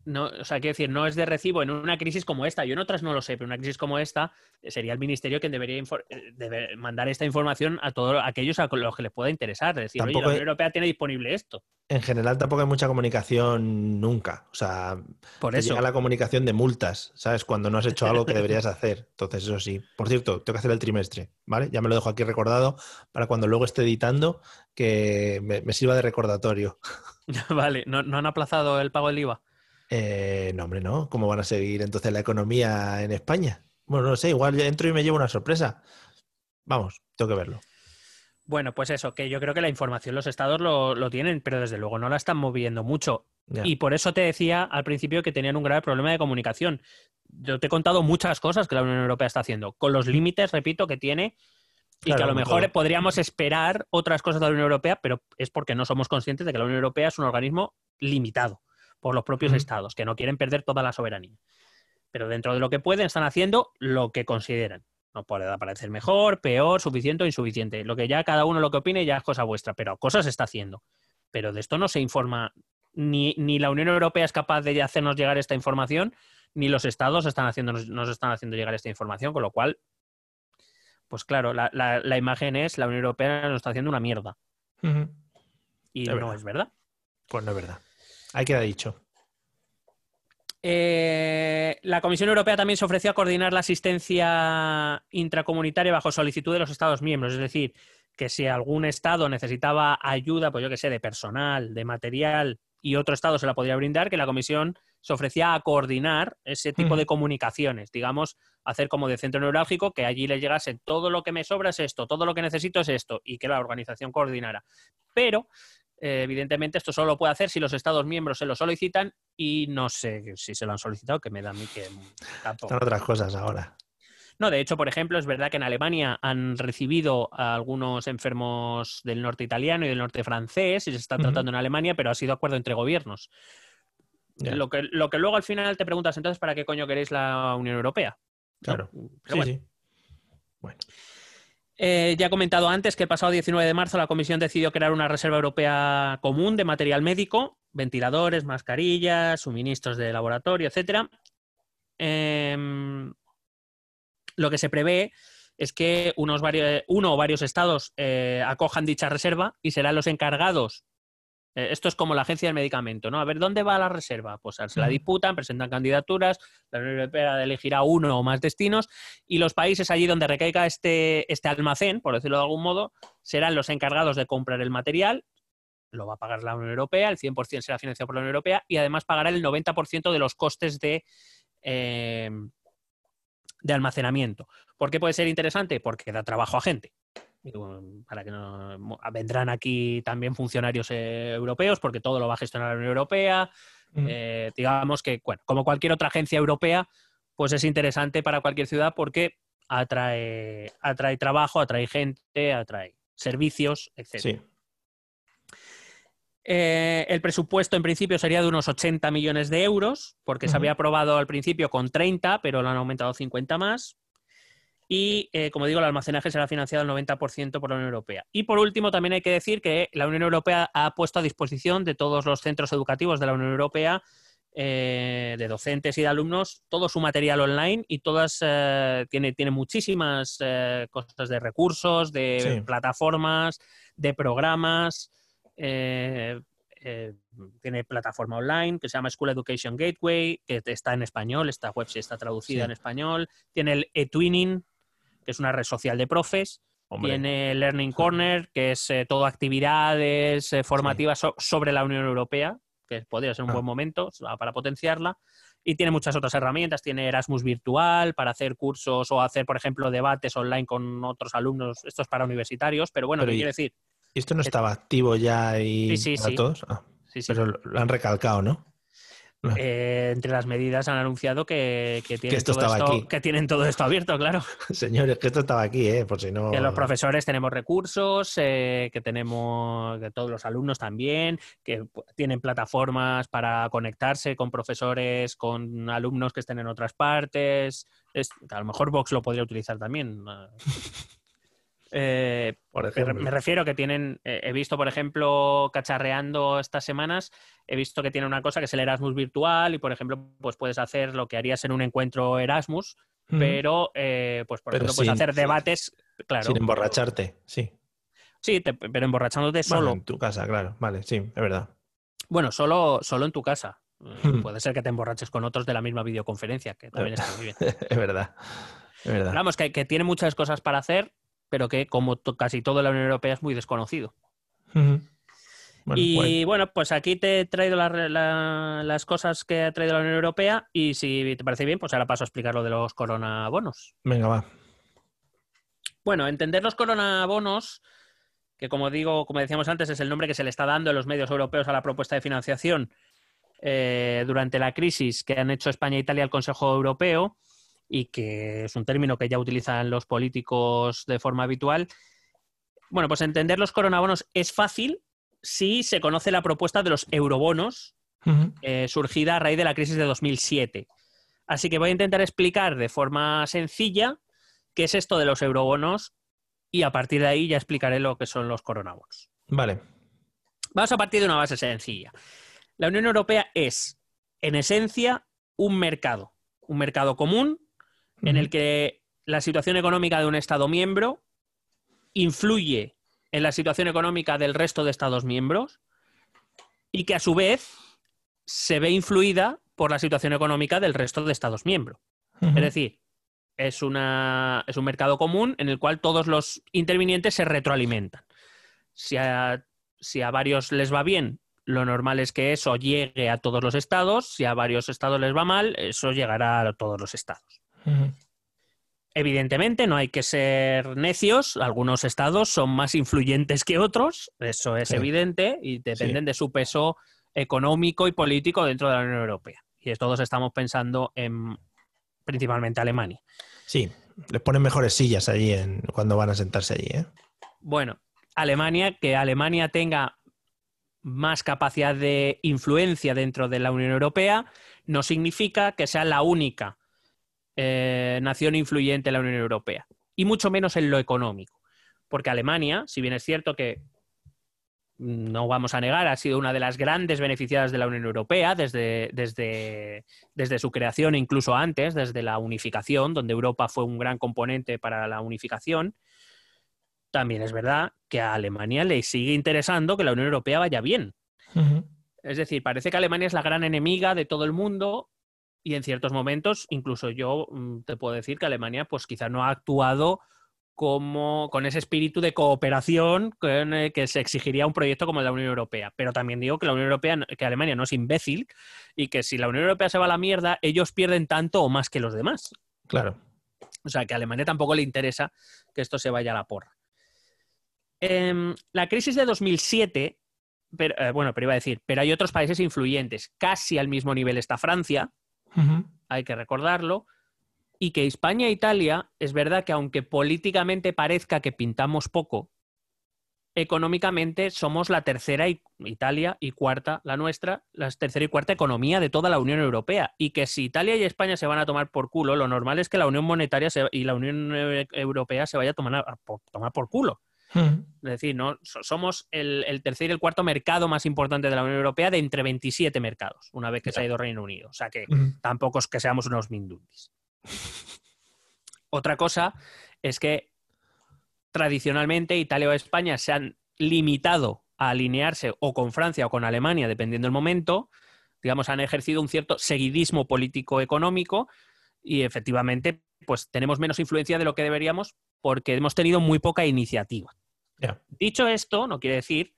no, o sea, quiero decir, no es de recibo en una crisis como esta. Yo en otras no lo sé, pero en una crisis como esta eh, sería el ministerio quien debería eh, mandar esta información a todos aquellos a los que les pueda interesar. Es decir, oye, la Unión Europea tiene disponible esto. En general tampoco hay mucha comunicación nunca. O sea, Por eso. llega la comunicación de multas, ¿sabes? Cuando no has hecho algo que deberías hacer. Entonces, eso sí. Por cierto, tengo que hacer el trimestre, ¿vale? Ya me lo dejo aquí recordado para cuando luego esté editando que me, sirva de recordatorio. vale, ¿No, ¿no han aplazado el pago del IVA? Eh, no, hombre, no. ¿Cómo van a seguir entonces la economía en España? Bueno, no sé, igual entro y me llevo una sorpresa. Vamos, tengo que verlo. Bueno, pues eso, que yo creo que la información los estados lo, tienen, pero desde luego no la están moviendo mucho. Y por eso te decía al principio que tenían un grave problema de comunicación. Yo te he contado muchas cosas que la Unión Europea está haciendo, con los límites, repito, que tiene y que a lo mejor podríamos esperar otras cosas de la Unión Europea, pero es porque no somos conscientes de que la Unión Europea es un organismo limitado por los propios estados, que no quieren perder toda la soberanía. Pero dentro de lo que pueden, están haciendo lo que consideran. No puede parecer mejor, peor, suficiente o insuficiente. Lo que ya cada uno lo que opine ya es cosa vuestra, pero cosas está haciendo. Pero de esto no se informa, ni, ni la Unión Europea es capaz de hacernos llegar esta información, ni los estados están haciendo, nos están haciendo llegar esta información, con lo cual, pues claro, la, la, imagen es la Unión Europea nos está haciendo una mierda. Y no es verdad. Pues no es verdad. Ahí queda dicho. Eh, la Comisión Europea también se ofreció a coordinar la asistencia intracomunitaria bajo solicitud de los Estados miembros, es decir, que si algún Estado necesitaba ayuda, pues yo que sé, de personal, de material, y otro Estado se la podría brindar, que la Comisión se ofrecía a coordinar ese tipo de comunicaciones, digamos, hacer como de centro neurálgico, que allí le llegase todo lo que me sobra es esto, todo lo que necesito es esto, y que la organización coordinara. Pero eh, evidentemente, esto solo lo puede hacer si los Estados miembros se lo solicitan y no sé si se lo han solicitado, que me da a mí que tampoco. Están otras cosas ahora. No, de hecho, por ejemplo, es verdad que en Alemania han recibido a algunos enfermos del norte italiano y del norte francés y se está tratando en Alemania, pero ha sido acuerdo entre gobiernos. Lo que, lo que luego al final te preguntas, entonces, ¿para qué coño queréis la Unión Europea? Claro. sí, sí. Bueno. Eh, ya he comentado antes que el pasado 19 de marzo la Comisión decidió crear una reserva europea común de material médico, ventiladores, mascarillas, suministros de laboratorio, etc. Em, lo que se prevé es que unos varios, uno o varios estados eh, acojan dicha reserva y serán los encargados esto es como la agencia del medicamento, ¿no? A ver, ¿dónde va la reserva? Pues se la disputan, presentan candidaturas, la Unión Europea elegirá uno o más destinos y los países allí donde recaiga este, este almacén, por decirlo de algún modo, serán los encargados de comprar el material, lo va a pagar la Unión Europea, el 100% será financiado por la Unión Europea y además pagará el 90% de los costes de, eh, de almacenamiento. ¿Por qué puede ser interesante? Porque da trabajo a gente para que no vendrán aquí también funcionarios eh, europeos porque todo lo va a gestionar la Unión Europea. Eh, digamos que, bueno, como cualquier otra agencia europea, pues es interesante para cualquier ciudad porque atrae, atrae trabajo, atrae gente, atrae servicios, etc. Eh, el presupuesto en principio sería de unos 80 millones de euros, porque se había aprobado al principio con 30, pero lo han aumentado 50 más. Y, eh, como digo, el almacenaje será financiado al 90% por la Unión Europea. Y por último, también hay que decir que la Unión Europea ha puesto a disposición de todos los centros educativos de la Unión Europea, eh, de docentes y de alumnos, todo su material online y todas, eh, tiene, tiene muchísimas cosas de recursos, de plataformas, de programas. tiene plataforma online que se llama School Education Gateway, que está en español, esta web sí está traducida en español. Tiene el eTwinning, que es una red social de profes. Tiene Learning Corner, que es eh, todo actividades eh, formativas sobre la Unión Europea, que podría ser un ah. buen momento para potenciarla. Y tiene muchas otras herramientas. Tiene Erasmus virtual para hacer cursos o hacer, por ejemplo, debates online con otros alumnos. Esto es para universitarios, pero bueno, ¿qué quiere decir? ¿Esto no estaba activo ya y sí, sí, todos? Ah, pero lo han recalcado, ¿no? Eh, entre las medidas han anunciado que, tienen todo esto, abierto, claro. Señores, que esto estaba aquí, ¿eh? Por si no... Que los profesores tenemos recursos, eh, que tenemos, que todos los alumnos también, que tienen plataformas para conectarse con profesores, con alumnos que estén en otras partes. a lo mejor Vox lo podría utilizar también. Eh, me refiero que tienen, eh, he visto, por ejemplo, cacharreando estas semanas, he visto que tiene una cosa que es el Erasmus virtual y, por ejemplo, pues puedes hacer lo que harías en un encuentro Erasmus, pero, eh, pues por ejemplo, puedes hacer debates, claro. Sin emborracharte, sí. Sí, pero emborrachándote solo. en tu casa, claro, vale, sí, es verdad. Bueno, solo, solo en tu casa. Puede ser que te emborraches con otros de la misma videoconferencia, que también está muy bien. es verdad. Es verdad. Vamos, que, que, tiene muchas cosas para hacer pero que como casi todo la Unión Europea es muy desconocido. y bueno. pues aquí te he traído las cosas que ha traído la Unión Europea y si te parece bien, pues ahora paso a explicar lo de los coronabonos. Venga, va. Bueno, entender los coronabonos, que como digo, como decíamos antes, es el nombre que se le está dando en los medios europeos a la propuesta de financiación eh, durante la crisis que han hecho España e Italia al Consejo Europeo, y que es un término que ya utilizan los políticos de forma habitual. Bueno, pues entender los coronabonos es fácil si se conoce la propuesta de los eurobonos eh, surgida a raíz de la crisis de 2007. Así que voy a intentar explicar de forma sencilla qué es esto de los eurobonos y a partir de ahí ya explicaré lo que son los coronabonos. Vale. Vamos a partir de una base sencilla. La Unión Europea es, en esencia, un mercado, un mercado común en el que la situación económica de un Estado miembro influye en la situación económica del resto de Estados miembros y que a su vez se ve influida por la situación económica del resto de Estados miembros. Es decir, es, una, es un mercado común en el cual todos los intervinientes se retroalimentan. Si a, si a varios les va bien, lo normal es que eso llegue a todos los estados. Si a varios estados les va mal, eso llegará a todos los estados. Evidentemente, no hay que ser necios. Algunos estados son más influyentes que otros, eso es evidente, y dependen de su peso económico y político dentro de la Unión Europea. Y todos estamos pensando en principalmente Alemania. Sí, les ponen mejores sillas allí cuando van a sentarse allí. ¿eh? Bueno, Alemania, que Alemania tenga más capacidad de influencia dentro de la Unión Europea, no significa que sea la única eh, nación influyente en la Unión Europea, y mucho menos en lo económico. Porque Alemania, si bien es cierto que no vamos a negar, ha sido una de las grandes beneficiadas de la Unión Europea desde, desde, desde, su creación e incluso antes, desde la unificación, donde Europa fue un gran componente para la unificación. También es verdad que a Alemania le sigue interesando que la Unión Europea vaya bien. Es decir, parece que Alemania es la gran enemiga de todo el mundo y en ciertos momentos, incluso yo mm, te puedo decir que Alemania, pues quizá no ha actuado como, con ese espíritu de cooperación que se exigiría un proyecto como el de la Unión Europea. Pero también digo que la Unión Europea, que Alemania no es imbécil y que si la Unión Europea se va a la mierda, ellos pierden tanto o más que los demás. Claro. O sea, que a Alemania tampoco le interesa que esto se vaya a la porra. Em, la crisis de 2007, pero, eh, bueno, pero iba a decir, pero hay otros países influyentes. Casi al mismo nivel está Francia, hay que recordarlo y que España e Italia, es verdad que aunque políticamente parezca que pintamos poco, económicamente somos la tercera Italia y cuarta la nuestra, la tercera y cuarta economía de toda la Unión Europea. Y que si Italia y España se van a tomar por culo, lo normal es que la Unión Monetaria y la Unión Europea se vaya a tomar, tomar por culo. Es decir, ¿no? somos el, tercer y el cuarto mercado más importante de la Unión Europea de entre 27 mercados, una vez que se ha ido Reino Unido. O sea que tampoco es que seamos unos mindundis. Otra cosa es que tradicionalmente Italia o España se han limitado a alinearse o con Francia o con Alemania, dependiendo del momento, digamos, han ejercido un cierto seguidismo político-económico y efectivamente, pues tenemos menos influencia de lo que deberíamos porque hemos tenido muy poca iniciativa. Dicho esto, no quiere decir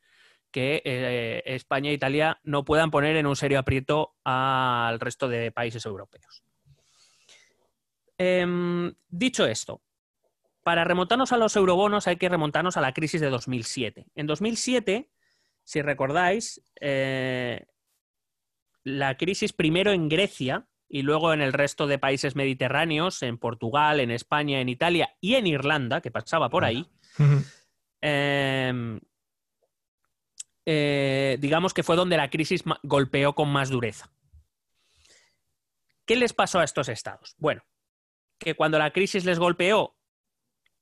que eh, España e Italia no puedan poner en un serio aprieto al resto de países europeos. Em, dicho esto, para remontarnos a los eurobonos hay que remontarnos a la crisis de 2007. En 2007, si recordáis, eh, la crisis primero en Grecia y luego en el resto de países mediterráneos, en Portugal, en España, en Italia y en Irlanda, que pasaba por ahí, em, eh, digamos que fue donde la crisis golpeó con más dureza. ¿Qué les pasó a estos estados? Bueno, que cuando la crisis les golpeó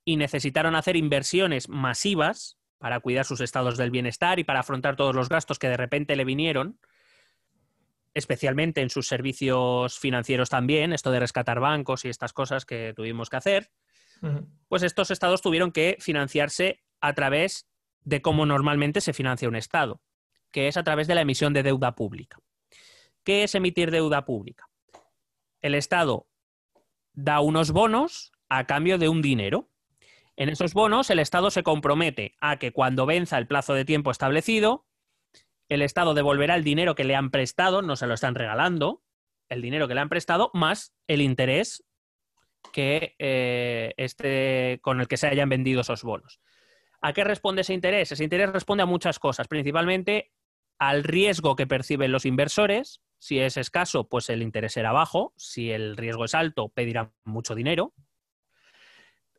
y necesitaron hacer inversiones masivas para cuidar sus estados del bienestar y para afrontar todos los gastos que de repente le vinieron, especialmente en sus servicios financieros también, esto de rescatar bancos y estas cosas que tuvimos que hacer, pues estos estados tuvieron que financiarse a través de cómo normalmente se financia un estado, que es a través de la emisión de deuda pública. ¿Qué es emitir deuda pública? El Estado da unos bonos a cambio de un dinero. En esos bonos el Estado se compromete a que cuando venza el plazo de tiempo establecido, el Estado devolverá el dinero que le han prestado, no se lo están regalando, el dinero que le han prestado más el interés que eh, este, con el que se hayan vendido esos bonos. ¿A qué responde ese interés? Ese interés responde a muchas cosas, principalmente al riesgo que perciben los inversores, si es escaso, pues el interés será bajo. Si el riesgo es alto, pedirá mucho dinero.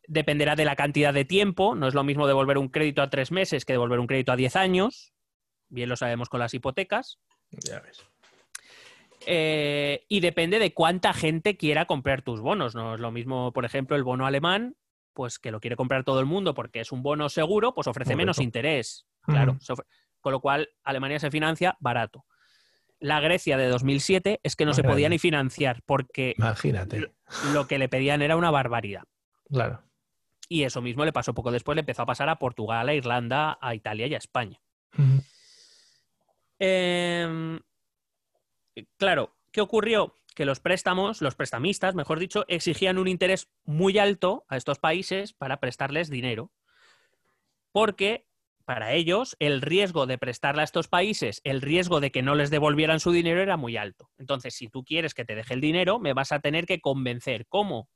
Dependerá de la cantidad de tiempo. No es lo mismo devolver un crédito a tres meses que devolver un crédito a diez años. Bien lo sabemos con las hipotecas. Ya ves. Eh, y depende de cuánta gente quiera comprar tus bonos. No es lo mismo, por ejemplo, el bono alemán, pues que lo quiere comprar todo el mundo porque es un bono seguro, pues ofrece menos interés. Claro. Con lo cual, Alemania se financia barato la Grecia de 2007 es que no se podía ni financiar porque Imagínate. lo que le pedían era una barbaridad. Claro. Y eso mismo le pasó poco después, le empezó a pasar a Portugal, a Irlanda, a Italia y a España. Em, claro, ¿qué ocurrió? Que los préstamos, los prestamistas, mejor dicho, exigían un interés muy alto a estos países para prestarles dinero. Porque para ellos el riesgo de prestarle a estos países, el riesgo de que no les devolvieran su dinero era muy alto. Entonces, si tú quieres que te deje el dinero, me vas a tener que convencer. ¿Cómo?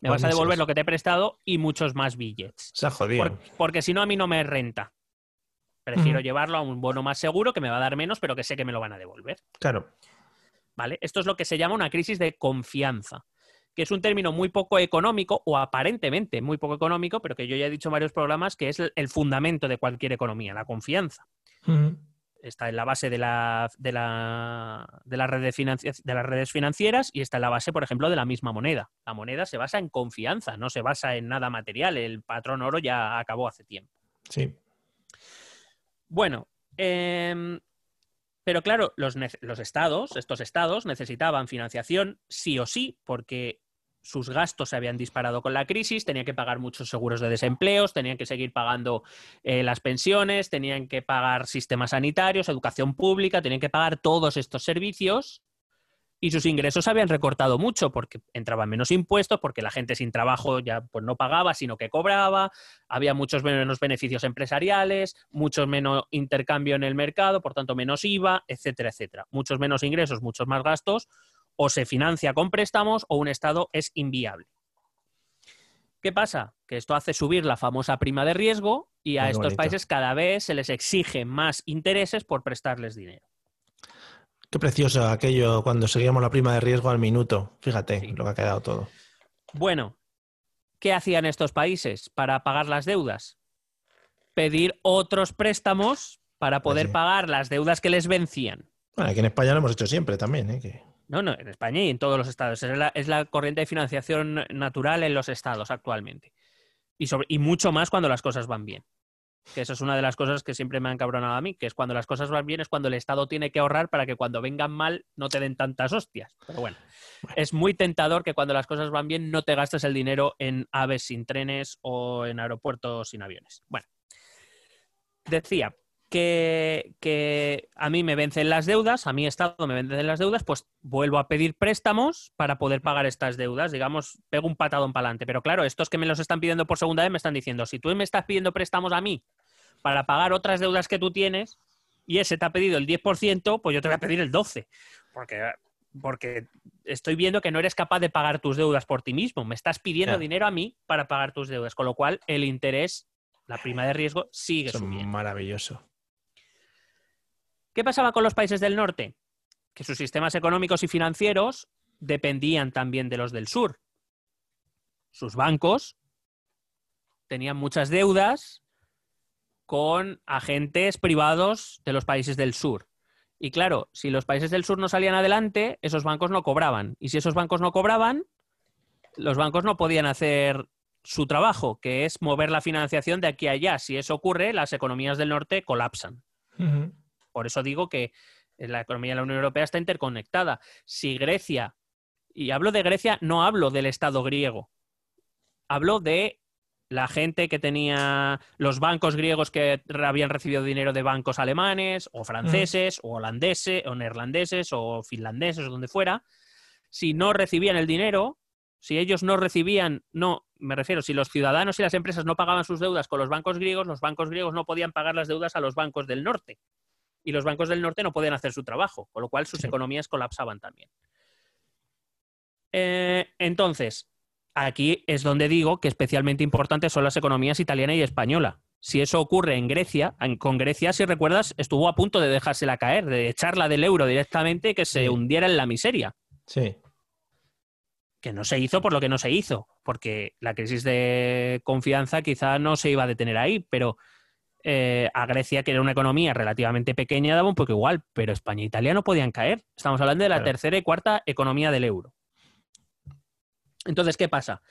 Me vas a devolver lo que te he prestado y muchos más billets. Se ha jodido. porque si no, a mí no me renta. Prefiero llevarlo a un bono más seguro que me va a dar menos, pero que sé que me lo van a devolver. Claro. ¿Vale? Esto es lo que se llama una crisis de confianza que es un término muy poco económico o aparentemente muy poco económico, pero que yo ya he dicho en varios programas que es el fundamento de cualquier economía, la confianza. Está en la base de, la, de, la, de, red de, las redes financieras y está en la base, por ejemplo, de la misma moneda. La moneda se basa en confianza, no se basa en nada material. El patrón oro ya acabó hace tiempo. Sí. Bueno, em, pero claro, los, los, estados, estos estados, necesitaban financiación sí o sí, porque sus gastos se habían disparado con la crisis, tenían que pagar muchos seguros de desempleos, tenían que seguir pagando eh, las pensiones, tenían que pagar sistemas sanitarios, educación pública, tenían que pagar todos estos servicios y sus ingresos habían recortado mucho porque entraban menos impuestos, porque la gente sin trabajo ya pues, no pagaba, sino que cobraba, había muchos menos beneficios empresariales, mucho menos intercambio en el mercado, por tanto menos IVA, etcétera, etcétera. Muchos menos ingresos, muchos más gastos, o se financia con préstamos o un Estado es inviable. ¿Qué pasa? Que esto hace subir la famosa prima de riesgo y a estos países cada vez se les exige más intereses por prestarles dinero. Qué precioso aquello cuando seguíamos la prima de riesgo al minuto. Fíjate lo que ha quedado todo. Bueno, ¿qué hacían estos países para pagar las deudas? Pedir otros préstamos para pues poder pagar las deudas que les vencían. Bueno, aquí en España lo hemos hecho siempre también. ¿eh? No, no, en España y en todos los estados. Es la, corriente de financiación natural en los estados actualmente. Y, y mucho más cuando las cosas van bien. Que eso es una de las cosas que siempre me han cabronado a mí, que es cuando las cosas van bien es cuando el Estado tiene que ahorrar para que cuando vengan mal no te den tantas hostias. Pero bueno, es muy tentador que cuando las cosas van bien no te gastes el dinero en aves sin trenes o en aeropuertos sin aviones. Bueno, decía, que, a mí me vencen las deudas, a mi Estado me vencen las deudas, pues vuelvo a pedir préstamos para poder pagar estas deudas. Digamos, pego un patadón para adelante. Pero claro, estos que me los están pidiendo por segunda vez me están diciendo, si tú me estás pidiendo préstamos a mí para pagar otras deudas que tú tienes y ese te ha pedido el 10%, pues yo te voy a pedir el 12%. Porque, porque estoy viendo que no eres capaz de pagar tus deudas por ti mismo. Me estás pidiendo dinero a mí para pagar tus deudas. Con lo cual, el interés, la prima de riesgo, sigue subiendo. Maravilloso. ¿Qué pasaba con los países del norte? Que sus sistemas económicos y financieros dependían también de los del sur. Sus bancos tenían muchas deudas con agentes privados de los países del sur. Y claro, si los países del sur no salían adelante, esos bancos no cobraban. Y si esos bancos no cobraban, los bancos no podían hacer su trabajo, que es mover la financiación de aquí a allá. Si eso ocurre, las economías del norte colapsan. Por eso digo que la economía de la Unión Europea está interconectada. Si Grecia, y hablo de Grecia, no hablo del Estado griego, hablo de la gente que tenía los bancos griegos que habían recibido dinero de bancos alemanes o franceses o holandeses o neerlandeses o finlandeses o donde fuera, si no recibían el dinero, si ellos no recibían, no, me refiero, si los ciudadanos y las empresas no pagaban sus deudas con los bancos griegos, los bancos griegos no podían pagar las deudas a los bancos del norte y los bancos del norte no podían hacer su trabajo, con lo cual sus economías colapsaban también. Eh, entonces, aquí es donde digo que especialmente importantes son las economías italiana y española. Si eso ocurre en Grecia, con Grecia, si recuerdas, estuvo a punto de dejársela caer, de echarla del euro directamente y que se hundiera en la miseria. Sí. Que no se hizo por lo que no se hizo, porque la crisis de confianza quizá no se iba a detener ahí, pero eh, a Grecia, que era una economía relativamente pequeña, daba un poco igual, pero España e Italia no podían caer. Estamos hablando de la tercera y cuarta economía del euro. Entonces, ¿qué pasa?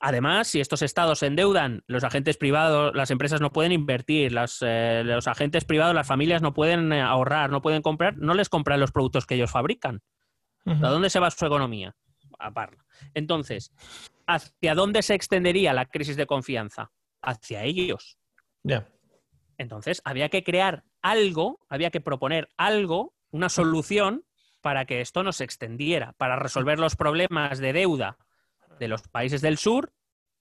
Además, si estos estados se endeudan, los agentes privados, las empresas no pueden invertir, eh, los agentes privados, las familias no pueden eh, ahorrar, no pueden comprar, no les compran los productos que ellos fabrican. ¿A dónde se va su economía? A parla. Entonces, ¿hacia dónde se extendería la crisis de confianza? Hacia ellos. Ya. Entonces, había que crear algo, había que proponer algo, una solución para que esto no se extendiera, para resolver los problemas de deuda de los países del sur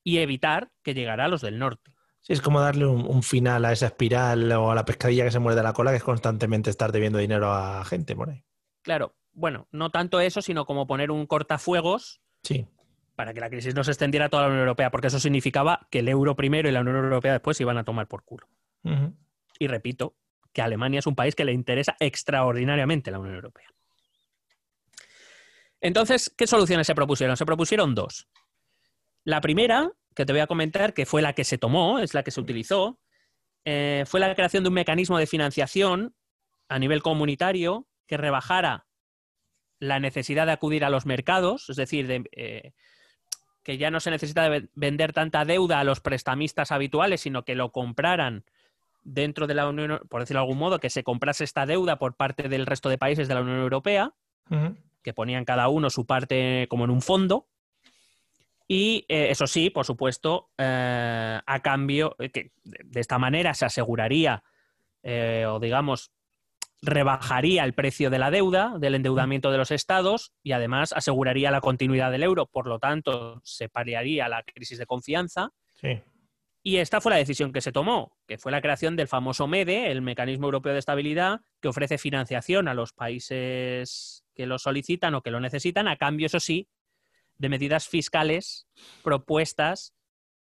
y evitar que llegara a los del norte. Sí, es como darle un, final a esa espiral o a la pescadilla que se muerde la cola, que es constantemente estar debiendo dinero a gente por ahí. Claro, bueno, no tanto eso, sino como poner un cortafuegos sí. para que la crisis no se extendiera a toda la Unión Europea, porque eso significaba que el euro primero y la Unión Europea después se iban a tomar por culo. Y repito, que Alemania es un país que le interesa extraordinariamente la Unión Europea. Entonces, ¿qué soluciones se propusieron? Se propusieron dos. La primera, que te voy a comentar, que fue la que se tomó, es la que se utilizó, eh, fue la creación de un mecanismo de financiación a nivel comunitario que rebajara la necesidad de acudir a los mercados, es decir, eh, que ya no se necesita vender tanta deuda a los prestamistas habituales, sino que lo compraran dentro de la Unión, por decirlo de algún modo, que se comprase esta deuda por parte del resto de países de la Unión Europea, que ponían cada uno su parte como en un fondo. Y eh, eso sí, por supuesto, eh, a cambio, que de esta manera se aseguraría, o digamos, rebajaría el precio de la deuda, del endeudamiento de los estados y además aseguraría la continuidad del euro. Por lo tanto, se paliaría la crisis de confianza. Y esta fue la decisión que se tomó, que fue la creación del famoso MEDE, el Mecanismo Europeo de Estabilidad, que ofrece financiación a los países que lo solicitan o que lo necesitan, a cambio, eso sí, de medidas fiscales propuestas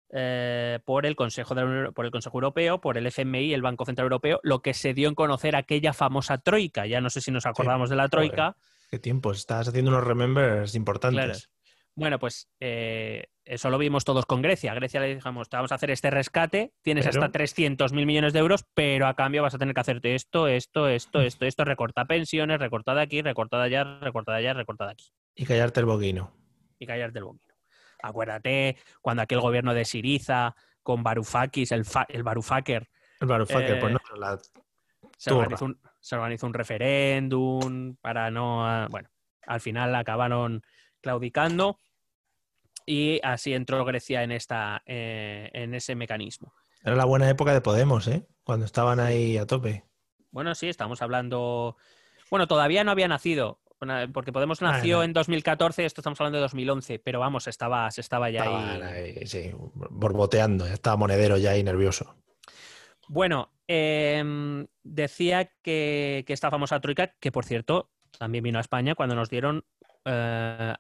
eh, por, el Consejo por el Consejo Europeo, por el FMI, el Banco Central Europeo, lo que se dio en conocer aquella famosa troika. Ya no sé si nos acordamos de la troika. qué tiempo, estás haciendo unos remembers importantes. Bueno, pues eh, eso lo vimos todos con Grecia. Grecia le dijimos, te vamos a hacer este rescate, tienes hasta 300 mil millones de euros, pero a cambio vas a tener que hacerte esto, esto, esto, esto, esto, recorta pensiones, recorta de aquí, recorta de allá, recorta de allá, recorta de aquí. Y callarte el boquino. Y callarte el boquino. Acuérdate cuando aquel gobierno de Siriza con Varoufakis, el, el Varoufaker. El Varoufaker, pues no, la se, organizó un, referéndum para no. Bueno, al final acabaron claudicando y así entró Grecia en, esta, eh, en ese mecanismo. Era la buena época de Podemos, ¿eh? Cuando estaban ahí a tope. Bueno, sí, estamos hablando. Bueno, todavía no había nacido porque Podemos nació en 2014, esto estamos hablando de 2011, pero vamos, estaba, se estaba ya ahí... Sí, borboteando, estaba monedero ya ahí nervioso. Bueno, em, decía que, esta famosa troika, que por cierto también vino a España cuando nos dieron eh,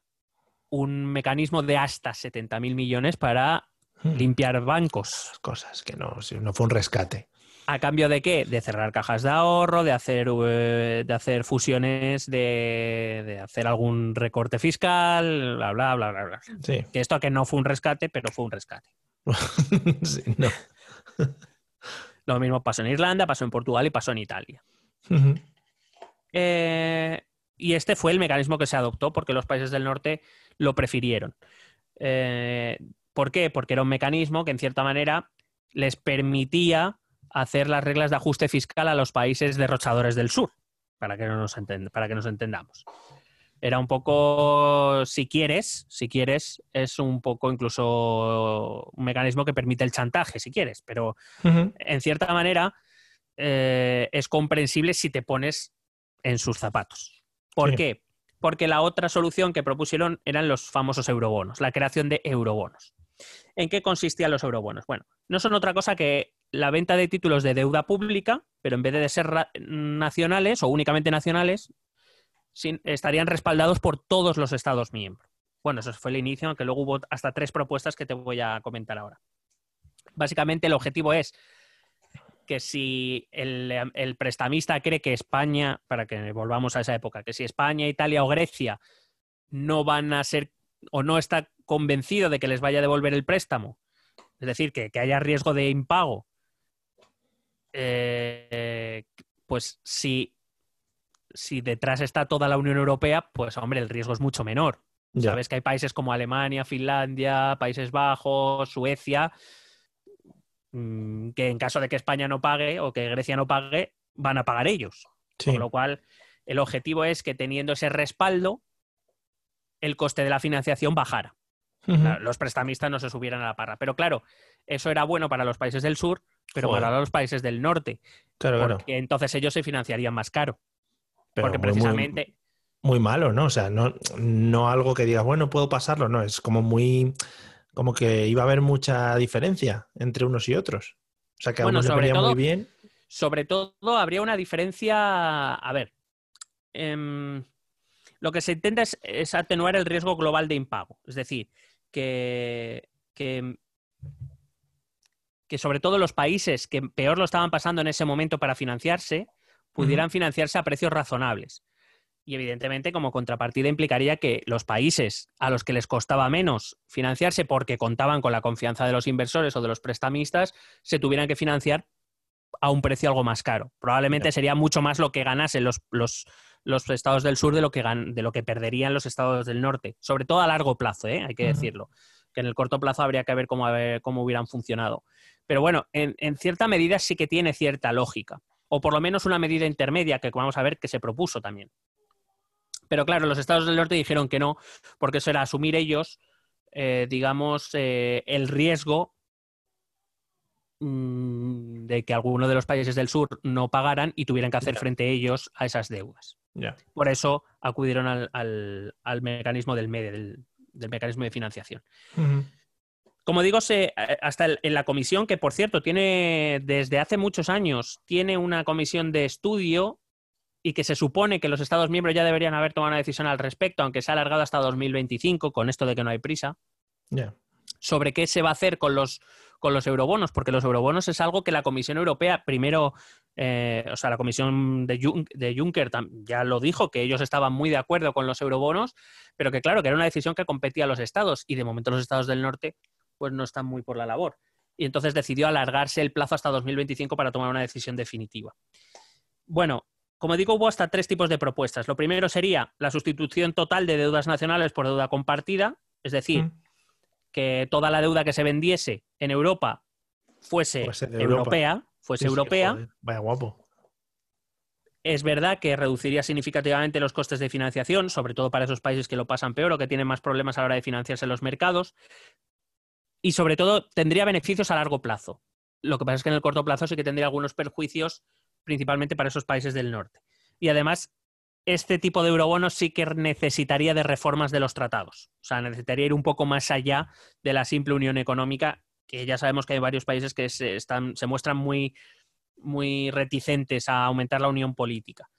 un mecanismo de hasta 70.000 millones para hmm. limpiar bancos. Cosas que no, no fue un rescate. ¿A cambio de qué? De cerrar cajas de ahorro, de hacer, eh, de hacer fusiones, de, hacer algún recorte fiscal, bla, bla, bla, bla, Sí. Que esto que no fue un rescate, pero fue un rescate. sí, no. Lo mismo pasó en Irlanda, pasó en Portugal y pasó en Italia. Eh, y este fue el mecanismo que se adoptó porque los países del norte lo prefirieron. Eh, ¿Por qué? Porque era un mecanismo que en cierta manera les permitía hacer las reglas de ajuste fiscal a los países derrochadores del sur, para que, no nos, para que nos entendamos. Era un poco, si quieres, si quieres, es un poco incluso un mecanismo que permite el chantaje, si quieres, pero en cierta manera eh, es comprensible si te pones en sus zapatos. ¿Por qué? Porque la otra solución que propusieron eran los famosos eurobonos, la creación de eurobonos. ¿En qué consistían los eurobonos? Bueno, no son otra cosa que la venta de títulos de deuda pública, pero en vez de ser nacionales o únicamente nacionales, estarían respaldados por todos los Estados miembros. Bueno, eso fue el inicio, aunque luego hubo hasta tres propuestas que te voy a comentar ahora. Básicamente el objetivo es que si el, el, prestamista cree que España, para que volvamos a esa época, que si España, Italia o Grecia no van a ser o no está convencido de que les vaya a devolver el préstamo, es decir, que, haya riesgo de impago, eh, pues si, si detrás está toda la Unión Europea, pues hombre, el riesgo es mucho menor. Sabes que hay países como Alemania, Finlandia, Países Bajos, Suecia, mm, que en caso de que España no pague o que Grecia no pague, van a pagar ellos. Con lo cual, el objetivo es que teniendo ese respaldo, el coste de la financiación bajara. Los prestamistas no se subieran a la parra. Pero claro, eso era bueno para los países del sur, pero para los países del norte. Claro, porque entonces ellos se financiarían más caro. porque precisamente. Muy, malo, ¿no? O sea, no, no algo que digas, bueno, puedo pasarlo, no. Es como muy. Como que iba a haber mucha diferencia entre unos y otros. O sea, que a uno unos le muy bien. Sobre todo habría una diferencia. A ver. Em, lo que se intenta es, atenuar el riesgo global de impago. Es decir, que, que, sobre todo los países que peor lo estaban pasando en ese momento para financiarse, pudieran financiarse a precios razonables. Y evidentemente, como contrapartida, implicaría que los países a los que les costaba menos financiarse porque contaban con la confianza de los inversores o de los prestamistas, se tuvieran que financiar a un precio algo más caro. Probablemente sería mucho más lo que ganasen los, los, los estados del sur de lo, que de lo que perderían los estados del norte, sobre todo a largo plazo, ¿eh? hay que decirlo, que en el corto plazo habría que ver cómo, cómo hubieran funcionado. Pero bueno, en, en, cierta medida sí que tiene cierta lógica, o por lo menos una medida intermedia que vamos a ver que se propuso también. Pero claro, los estados del norte dijeron que no, porque eso era asumir ellos, eh, digamos, eh, el riesgo mm, de que alguno de los países del sur no pagaran y tuvieran que hacer frente a ellos a esas deudas. Por eso acudieron al, mecanismo del MEDE, del, mecanismo de financiación. Como digo, se, eh, hasta en la comisión, que por cierto tiene desde hace muchos años, tiene una comisión de estudio y que se supone que los Estados miembros ya deberían haber tomado una decisión al respecto, aunque se ha alargado hasta 2025 con esto de que no hay prisa, sobre qué se va a hacer con los, con los eurobonos, porque los eurobonos es algo que la Comisión Europea primero, eh, o sea, la Comisión de, de Juncker ya lo dijo, que ellos estaban muy de acuerdo con los eurobonos, pero que claro, que era una decisión que competía a los estados y de momento los estados del norte pues no están muy por la labor. Y entonces decidió alargarse el plazo hasta 2025 para tomar una decisión definitiva. Bueno, como digo, hubo hasta tres tipos de propuestas. Lo primero sería la sustitución total de deudas nacionales por deuda compartida, es decir, mm. que toda la deuda que se vendiese en Europa fuese europea, fuese europea. Vaya guapo. Es verdad que reduciría significativamente los costes de financiación, sobre todo para esos países que lo pasan peor o que tienen más problemas a la hora de financiarse en los mercados. Y sobre todo tendría beneficios a largo plazo. Lo que pasa es que en el corto plazo sí que tendría algunos perjuicios principalmente para esos países del norte. Y además, este tipo de eurobonos sí que necesitaría de reformas de los tratados. O sea, necesitaría ir un poco más allá de la simple unión económica, que ya sabemos que hay varios países que se, están, se muestran muy, muy reticentes a aumentar la unión política.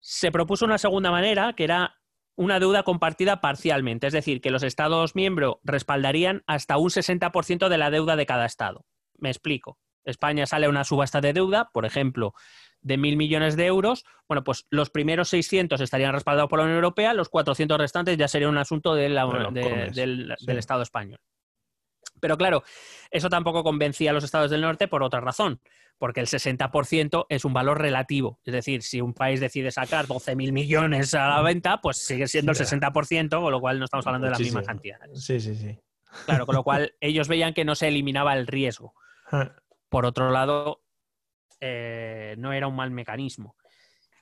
Se propuso una segunda manera, que era una deuda compartida parcialmente, es decir, que los Estados miembros respaldarían hasta un 60% de la deuda de cada Estado. Me explico. España sale a una subasta de deuda, por ejemplo, de mil millones de euros, bueno, pues los primeros 600 estarían respaldados por la Unión Europea, los 400 restantes ya sería un asunto del, Estado español. Pero claro, eso tampoco convencía a los estados del norte por otra razón, porque el 60% es un valor relativo. Es decir, si un país decide sacar 12.000 millones a la venta, pues sigue siendo el 60%, con lo cual no estamos hablando de la misma cantidad. Sí, sí, sí. Claro, con lo cual ellos veían que no se eliminaba el riesgo. Por otro lado, eh, no era un mal mecanismo.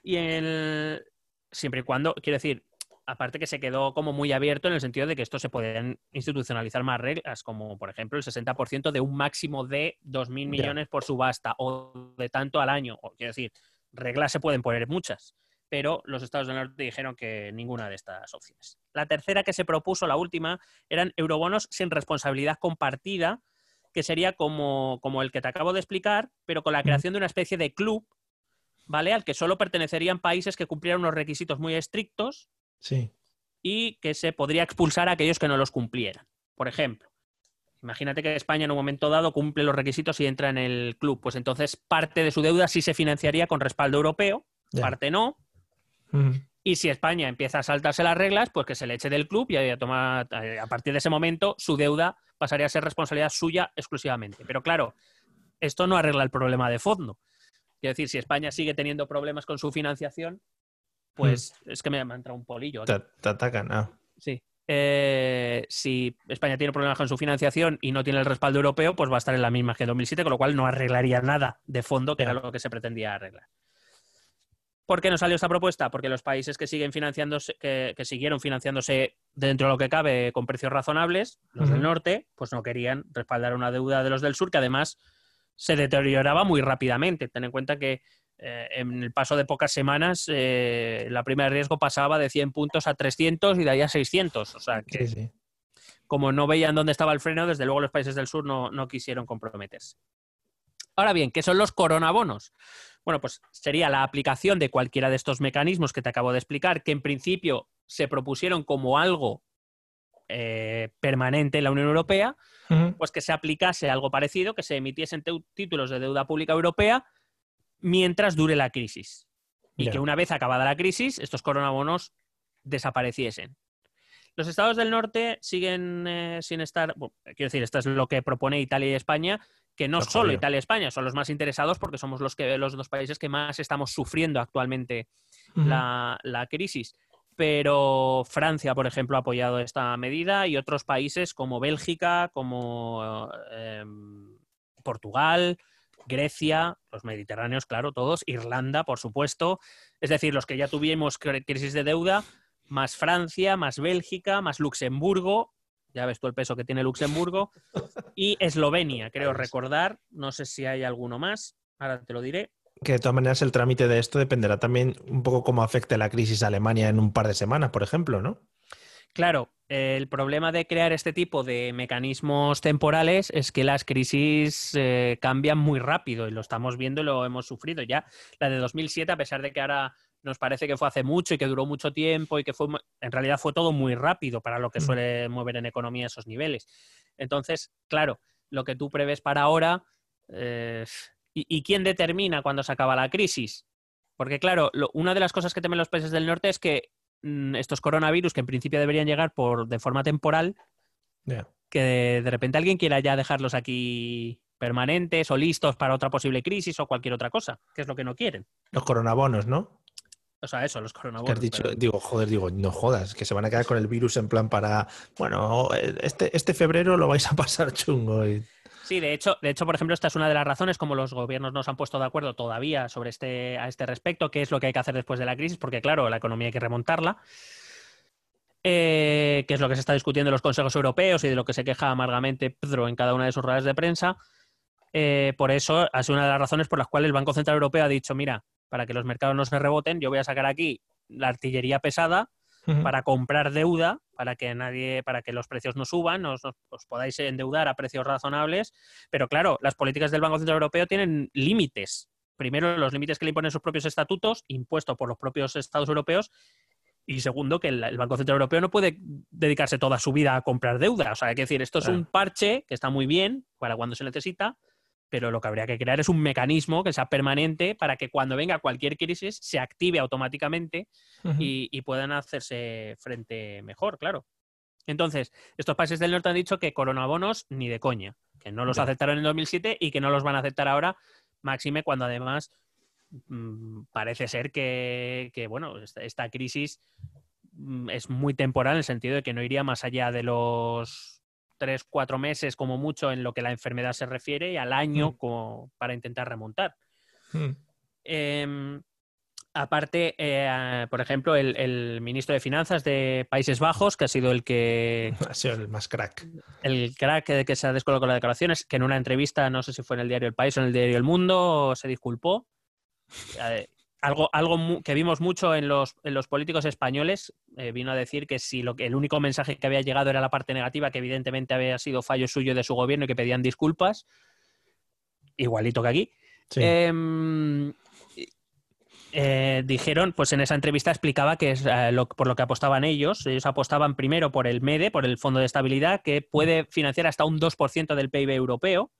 Y el, siempre y cuando, quiero decir, aparte que se quedó como muy abierto en el sentido de que esto se podían institucionalizar más reglas, como por ejemplo el 60% de un máximo de 2.000 millones por subasta o de tanto al año. quiero decir, reglas se pueden poner muchas, pero los Estados del Norte dijeron que ninguna de estas opciones. La tercera que se propuso, la última, eran eurobonos sin responsabilidad compartida, que sería como, como el que te acabo de explicar, pero con la creación de una especie de club, ¿vale? Al que solo pertenecerían países que cumplieran unos requisitos muy estrictos sí. y que se podría expulsar a aquellos que no los cumplieran. Por ejemplo, imagínate que España en un momento dado cumple los requisitos y entra en el club, pues entonces parte de su deuda sí se financiaría con respaldo europeo, parte no. Y si España empieza a saltarse las reglas, pues que se le eche del club y a, tomar, a partir de ese momento su deuda pasaría a ser responsabilidad suya exclusivamente. Pero claro, esto no arregla el problema de fondo. Quiero decir, si España sigue teniendo problemas con su financiación, pues hmm. es que me, ha entrado un polillo. Te, atacan, ah. Sí. Eh, si España tiene problemas con su financiación y no tiene el respaldo europeo, pues va a estar en la misma que en 2007, con lo cual no arreglaría nada de fondo, que era lo que se pretendía arreglar. ¿Por qué no salió esta propuesta? Porque los países que siguen financiándose, que, siguieron financiándose dentro de lo que cabe con precios razonables, los del norte, pues no querían respaldar una deuda de los del sur, que además se deterioraba muy rápidamente. Ten en cuenta que eh, en el paso de pocas semanas eh, la prima de riesgo pasaba de 100 puntos a 300 y de ahí a 600. O sea que, como no veían dónde estaba el freno, desde luego los países del sur no, no quisieron comprometerse. Ahora bien, ¿qué son los coronabonos? Bueno, pues sería la aplicación de cualquiera de estos mecanismos que te acabo de explicar, que en principio se propusieron como algo eh, permanente en la Unión Europea, pues que se aplicase algo parecido, que se emitiesen títulos de deuda pública europea mientras dure la crisis. Y que una vez acabada la crisis, estos coronabonos desapareciesen. Los estados del norte siguen eh, sin estar, quiero decir, esto es lo que propone Italia y España, que no solo Italia y España son los más interesados porque somos los, que, los dos países que más estamos sufriendo actualmente la, crisis. Pero Francia, por ejemplo, ha apoyado esta medida y otros países como Bélgica, como em, Portugal, Grecia, los mediterráneos, claro, todos, Irlanda, por supuesto, es decir, los que ya tuvimos crisis de deuda, más Francia, más Bélgica, más Luxemburgo, ya ves tú el peso que tiene Luxemburgo, y Eslovenia, creo recordar, no sé si hay alguno más, ahora te lo diré. Que de todas maneras el trámite de esto dependerá también un poco cómo afecte la crisis a Alemania en un par de semanas, por ejemplo, ¿no? Claro, el problema de crear este tipo de mecanismos temporales es que las crisis eh, cambian muy rápido y lo estamos viendo y lo hemos sufrido ya. La de 2007, a pesar de que ahora nos parece que fue hace mucho y que duró mucho tiempo y que fue, en realidad fue todo muy rápido para lo que mm. suele mover en economía esos niveles. Entonces, claro, lo que tú prevés para ahora, eh, ¿y, quién determina cuándo se acaba la crisis? Porque, claro, una de las cosas que temen los países del norte es que mm, estos coronavirus, que en principio deberían llegar por de forma temporal, que de, de, repente alguien quiera ya dejarlos aquí permanentes o listos para otra posible crisis o cualquier otra cosa, que es lo que no quieren. Los coronabonos, ¿no? O sea, eso, los coronavirus. dicho, digo, joder, digo, no jodas, que se van a quedar con el virus en plan para, bueno, este, este febrero lo vais a pasar chungo. Sí, de hecho, de hecho, por ejemplo, esta es una de las razones como los gobiernos no se han puesto de acuerdo todavía sobre este, a este respecto, qué es lo que hay que hacer después de la crisis, porque claro, la economía hay que remontarla. Eh, que es lo que se está discutiendo en los consejos europeos y de lo que se queja amargamente Pedro en cada una de sus ruedas de prensa. Eh, por eso ha sido una de las razones por las cuales el Banco Central Europeo ha dicho, mira, para que los mercados no se reboten, yo voy a sacar aquí la artillería pesada para comprar deuda, para que nadie, para que los precios no suban, os, podáis endeudar a precios razonables. Pero claro, las políticas del Banco Central Europeo tienen límites. Primero, los límites que le imponen sus propios estatutos, impuestos por los propios estados europeos, y segundo, que el, Banco Central Europeo no puede dedicarse toda su vida a comprar deuda. O sea, hay que decir, esto es un parche que está muy bien para cuando se necesita, pero lo que habría que crear es un mecanismo que sea permanente para que cuando venga cualquier crisis se active automáticamente y, puedan hacerse frente mejor, claro. Entonces, estos países del norte han dicho que coronabonos ni de coña, que no los aceptaron en 2007 y que no los van a aceptar ahora, máxime cuando además mm, parece ser que, bueno, esta crisis mm, es muy temporal en el sentido de que no iría más allá de los tres, cuatro meses como mucho en lo que la enfermedad se refiere y al año mm. como para intentar remontar. Mm. Em, aparte, eh, por ejemplo, el, ministro de Finanzas de Países Bajos, que ha sido el que... Ha sido el más crack. El crack que, que se ha descolocado las declaraciones, que en una entrevista, no sé si fue en el diario El País o en el diario El Mundo, se disculpó. Algo, algo que vimos mucho en los, en los políticos españoles, eh, vino a decir que si lo, el único mensaje que había llegado era la parte negativa, que evidentemente había sido fallo suyo de su gobierno y que pedían disculpas, igualito que aquí. Em, eh, dijeron, pues en esa entrevista explicaba que es eh, por lo que apostaban ellos. Ellos apostaban primero por el MEDE, por el Fondo de Estabilidad, que puede financiar hasta un 2% del PIB europeo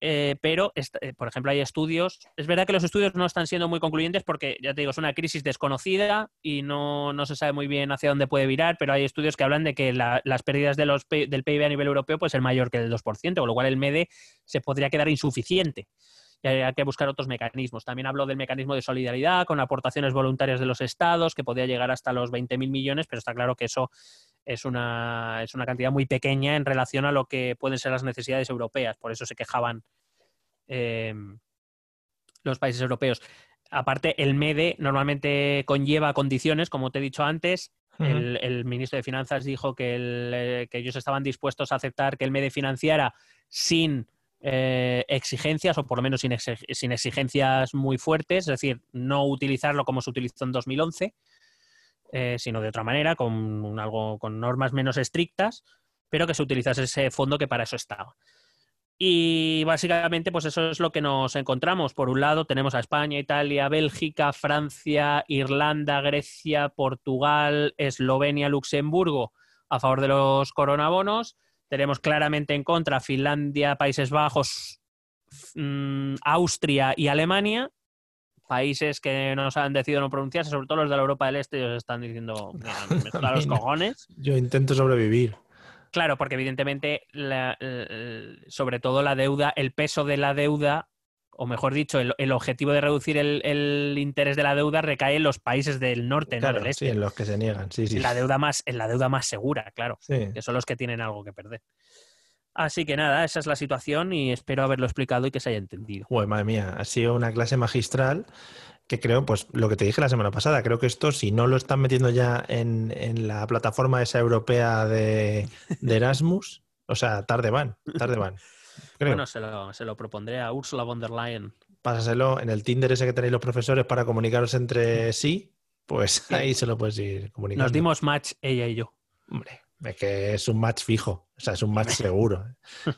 eh, pero, eh, por ejemplo, hay estudios. Es verdad que los estudios no están siendo muy concluyentes porque, ya te digo, es una crisis desconocida y no, se sabe muy bien hacia dónde puede virar, pero hay estudios que hablan de que las pérdidas del PIB a nivel europeo puede ser mayor que el 2%, con lo cual el MEDE se podría quedar insuficiente. Y hay que buscar otros mecanismos. También hablo del mecanismo de solidaridad con aportaciones voluntarias de los estados, que podría llegar hasta los 20.000 millones, pero está claro que eso es una, es una cantidad muy pequeña en relación a lo que pueden ser las necesidades europeas. Por eso se quejaban em, los países europeos. Aparte, el MEDE normalmente conlleva condiciones, como te he dicho antes. el, ministro de Finanzas dijo que, eh, que, ellos estaban dispuestos a aceptar que el MEDE financiara sin eh, exigencias, o por lo menos sin, sin, exigencias muy fuertes, es decir, no utilizarlo como se utilizó en 2011, eh, sino de otra manera, con, algo, con normas menos estrictas, pero que se utilizase ese fondo que para eso estaba. Y básicamente, pues eso es lo que nos encontramos. Por un lado, tenemos a España, Italia, Bélgica, Francia, Irlanda, Grecia, Portugal, Eslovenia, Luxemburgo a favor de los coronabonos. Tenemos claramente en contra Finlandia, Países Bajos, mm, Austria y Alemania países que nos han decidido no pronunciarse, sobre todo los de la Europa del Este, ellos están diciendo, me los cojones. Yo intento sobrevivir. Claro, porque evidentemente, sobre todo la deuda, el peso de la deuda, o mejor dicho, el, objetivo de reducir el, interés de la deuda recae en los países del norte, no del este. Sí, en los que se niegan, sí, sí. La deuda más, en la deuda más segura, claro. Que son los que tienen algo que perder. Así que nada, esa es la situación y espero haberlo explicado y que se haya entendido. Uy, madre mía, ha sido una clase magistral que creo, pues lo que te dije la semana pasada, creo que esto, si no lo están metiendo ya en, la plataforma esa europea de, Erasmus, o sea, tarde van, tarde van. Bueno, se lo, se lo propondré a Ursula von der Leyen. Pásaselo en el Tinder ese que tenéis los profesores para comunicaros entre sí, pues ahí se lo puedes ir comunicando. Nos dimos match ella y yo. Hombre, es que es un match fijo, o sea, es un match seguro.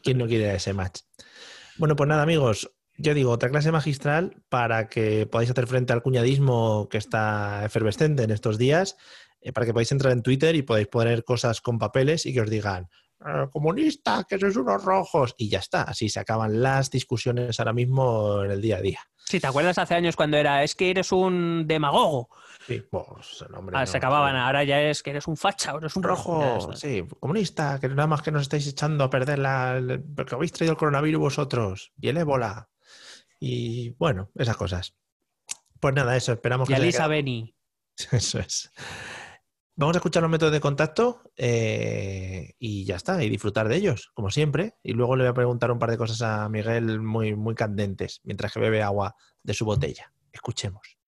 ¿Quién no quiere ese match? Bueno, pues nada, amigos, yo digo, otra clase magistral para que podáis hacer frente al cuñadismo que está efervescente en estos días, eh, para que podáis entrar en Twitter y podáis poner cosas con papeles y que os digan, ah, comunista, que sois unos rojos, y ya está. Así se acaban las discusiones ahora mismo en el día a día. Sí, ¿te acuerdas hace años cuando era, es que eres un demagogo? Sí, pues el ah, se acababan, ahora ya es que eres un facha, eres un rojo. Sí, comunista, que nada más que nos estáis echando a perder la. porque habéis traído el coronavirus vosotros y el ébola. Y bueno, esas cosas. Pues nada, eso, esperamos y que. Alisa Beni. Eso es. Vamos a escuchar los métodos de contacto eh, y ya está, y disfrutar de ellos, como siempre. Y luego le voy a preguntar un par de cosas a Miguel muy, muy candentes mientras que bebe agua de su botella. Escuchemos.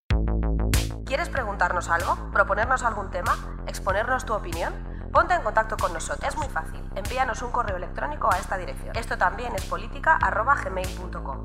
¿Quieres preguntarnos algo? ¿Proponernos algún tema? ¿Exponernos tu opinión? Ponte en contacto con nosotros. Es muy fácil. Envíanos un correo electrónico a esta dirección. Esto también es política.gmail.com.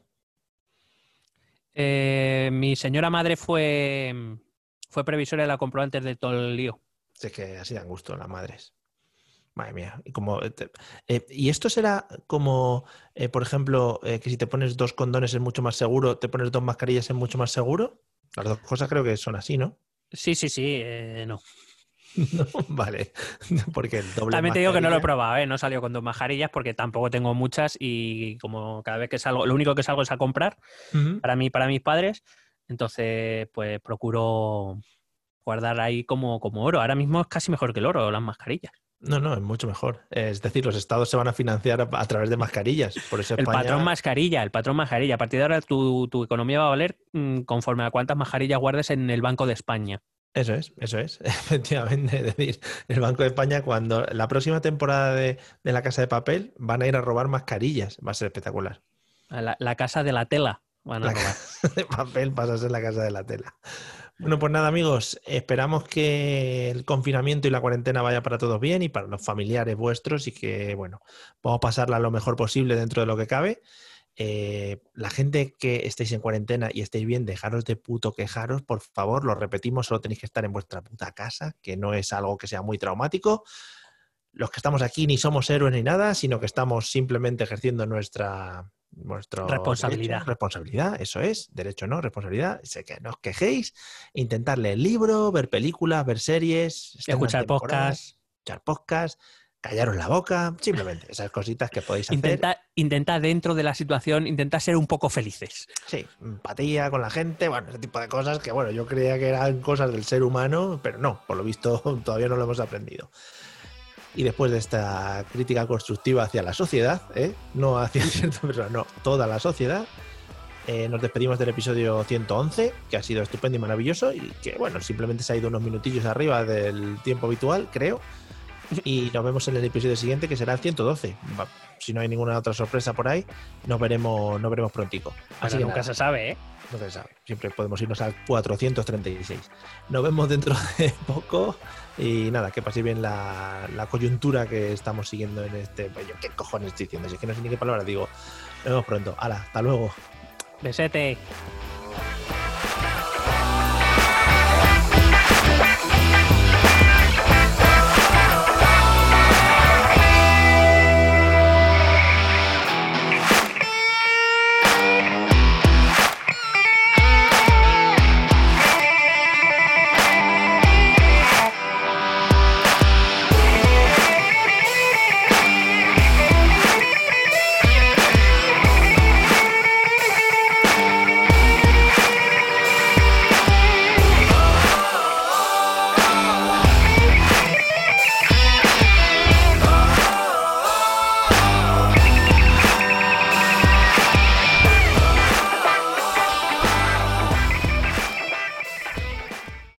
Eh, mi señora madre fue, fue previsora y la compró antes de todo el lío. Es que así dan gusto las madres. Madre mía. Y, como, eh, eh, ¿y esto será como, por ejemplo, que si te pones dos condones es mucho más seguro, te pones dos mascarillas es mucho más seguro? Las dos cosas creo que son así, ¿no? Sí, sí, sí, no. No, vale. Porque el doble. También te digo que no lo he probado, ¿eh? No salió con dos mascarillas porque tampoco tengo muchas y como cada vez que salgo, lo único que salgo es a comprar para mí, para mis padres. Entonces, pues procuro guardar ahí como, como oro. Ahora mismo es casi mejor que el oro, las mascarillas. No, no, es mucho mejor. Es decir, los estados se van a financiar a, través de mascarillas. Por eso el patrón mascarilla, el patrón mascarilla. A partir de ahora tu, tu economía va a valer mm, conforme a cuántas mascarillas guardes en el Banco de España. Eso es, eso es, efectivamente. Es decir, el Banco de España, cuando la próxima temporada de, La Casa de Papel van a ir a robar mascarillas, va a ser espectacular. La, Casa de la Tela van a la Casa de Papel pasa a ser la Casa de la Tela. Bueno, pues nada, amigos, esperamos que el confinamiento y la cuarentena vaya para todos bien y para los familiares vuestros y que, bueno, podamos pasarla lo mejor posible dentro de lo que cabe. Eh, la gente que estéis en cuarentena y estéis bien, dejaros de puto quejaros, por favor, lo repetimos, solo tenéis que estar en vuestra puta casa, que no es algo que sea muy traumático. Los que estamos aquí ni somos héroes ni nada, sino que estamos simplemente ejerciendo nuestra, responsabilidad. responsabilidad, eso es, derecho no, responsabilidad. Sé que no os quejéis, intentar leer libros, ver películas, ver series, escuchar podcast. Escuchar podcast, callaros la boca, simplemente esas cositas que podéis hacer. Intenta, intenta dentro de la situación, intenta ser un poco felices. Sí, empatía con la gente, bueno, ese tipo de cosas que, bueno, yo creía que eran cosas del ser humano, pero no, por lo visto todavía no lo hemos aprendido. Y después de esta crítica constructiva hacia la sociedad, ¿eh? no hacia cierta persona, no, toda la sociedad, eh, nos despedimos del episodio 111, que ha sido estupendo y maravilloso, y que, bueno, simplemente se ha ido unos minutillos arriba del tiempo habitual, creo. Y nos vemos en el episodio siguiente, que será el 112. Si no hay ninguna otra sorpresa por ahí, nos veremos, nos veremos prontico. Así que nunca se sabe, ¿eh? No se sabe. Siempre podemos irnos al 436. Nos vemos dentro de poco. Y nada, que paséis bien la, coyuntura que estamos siguiendo en este. Pues ¿Qué cojones estoy diciendo? Si es que no sé ni qué palabra digo. Nos vemos pronto. Hala, hasta luego. Besete.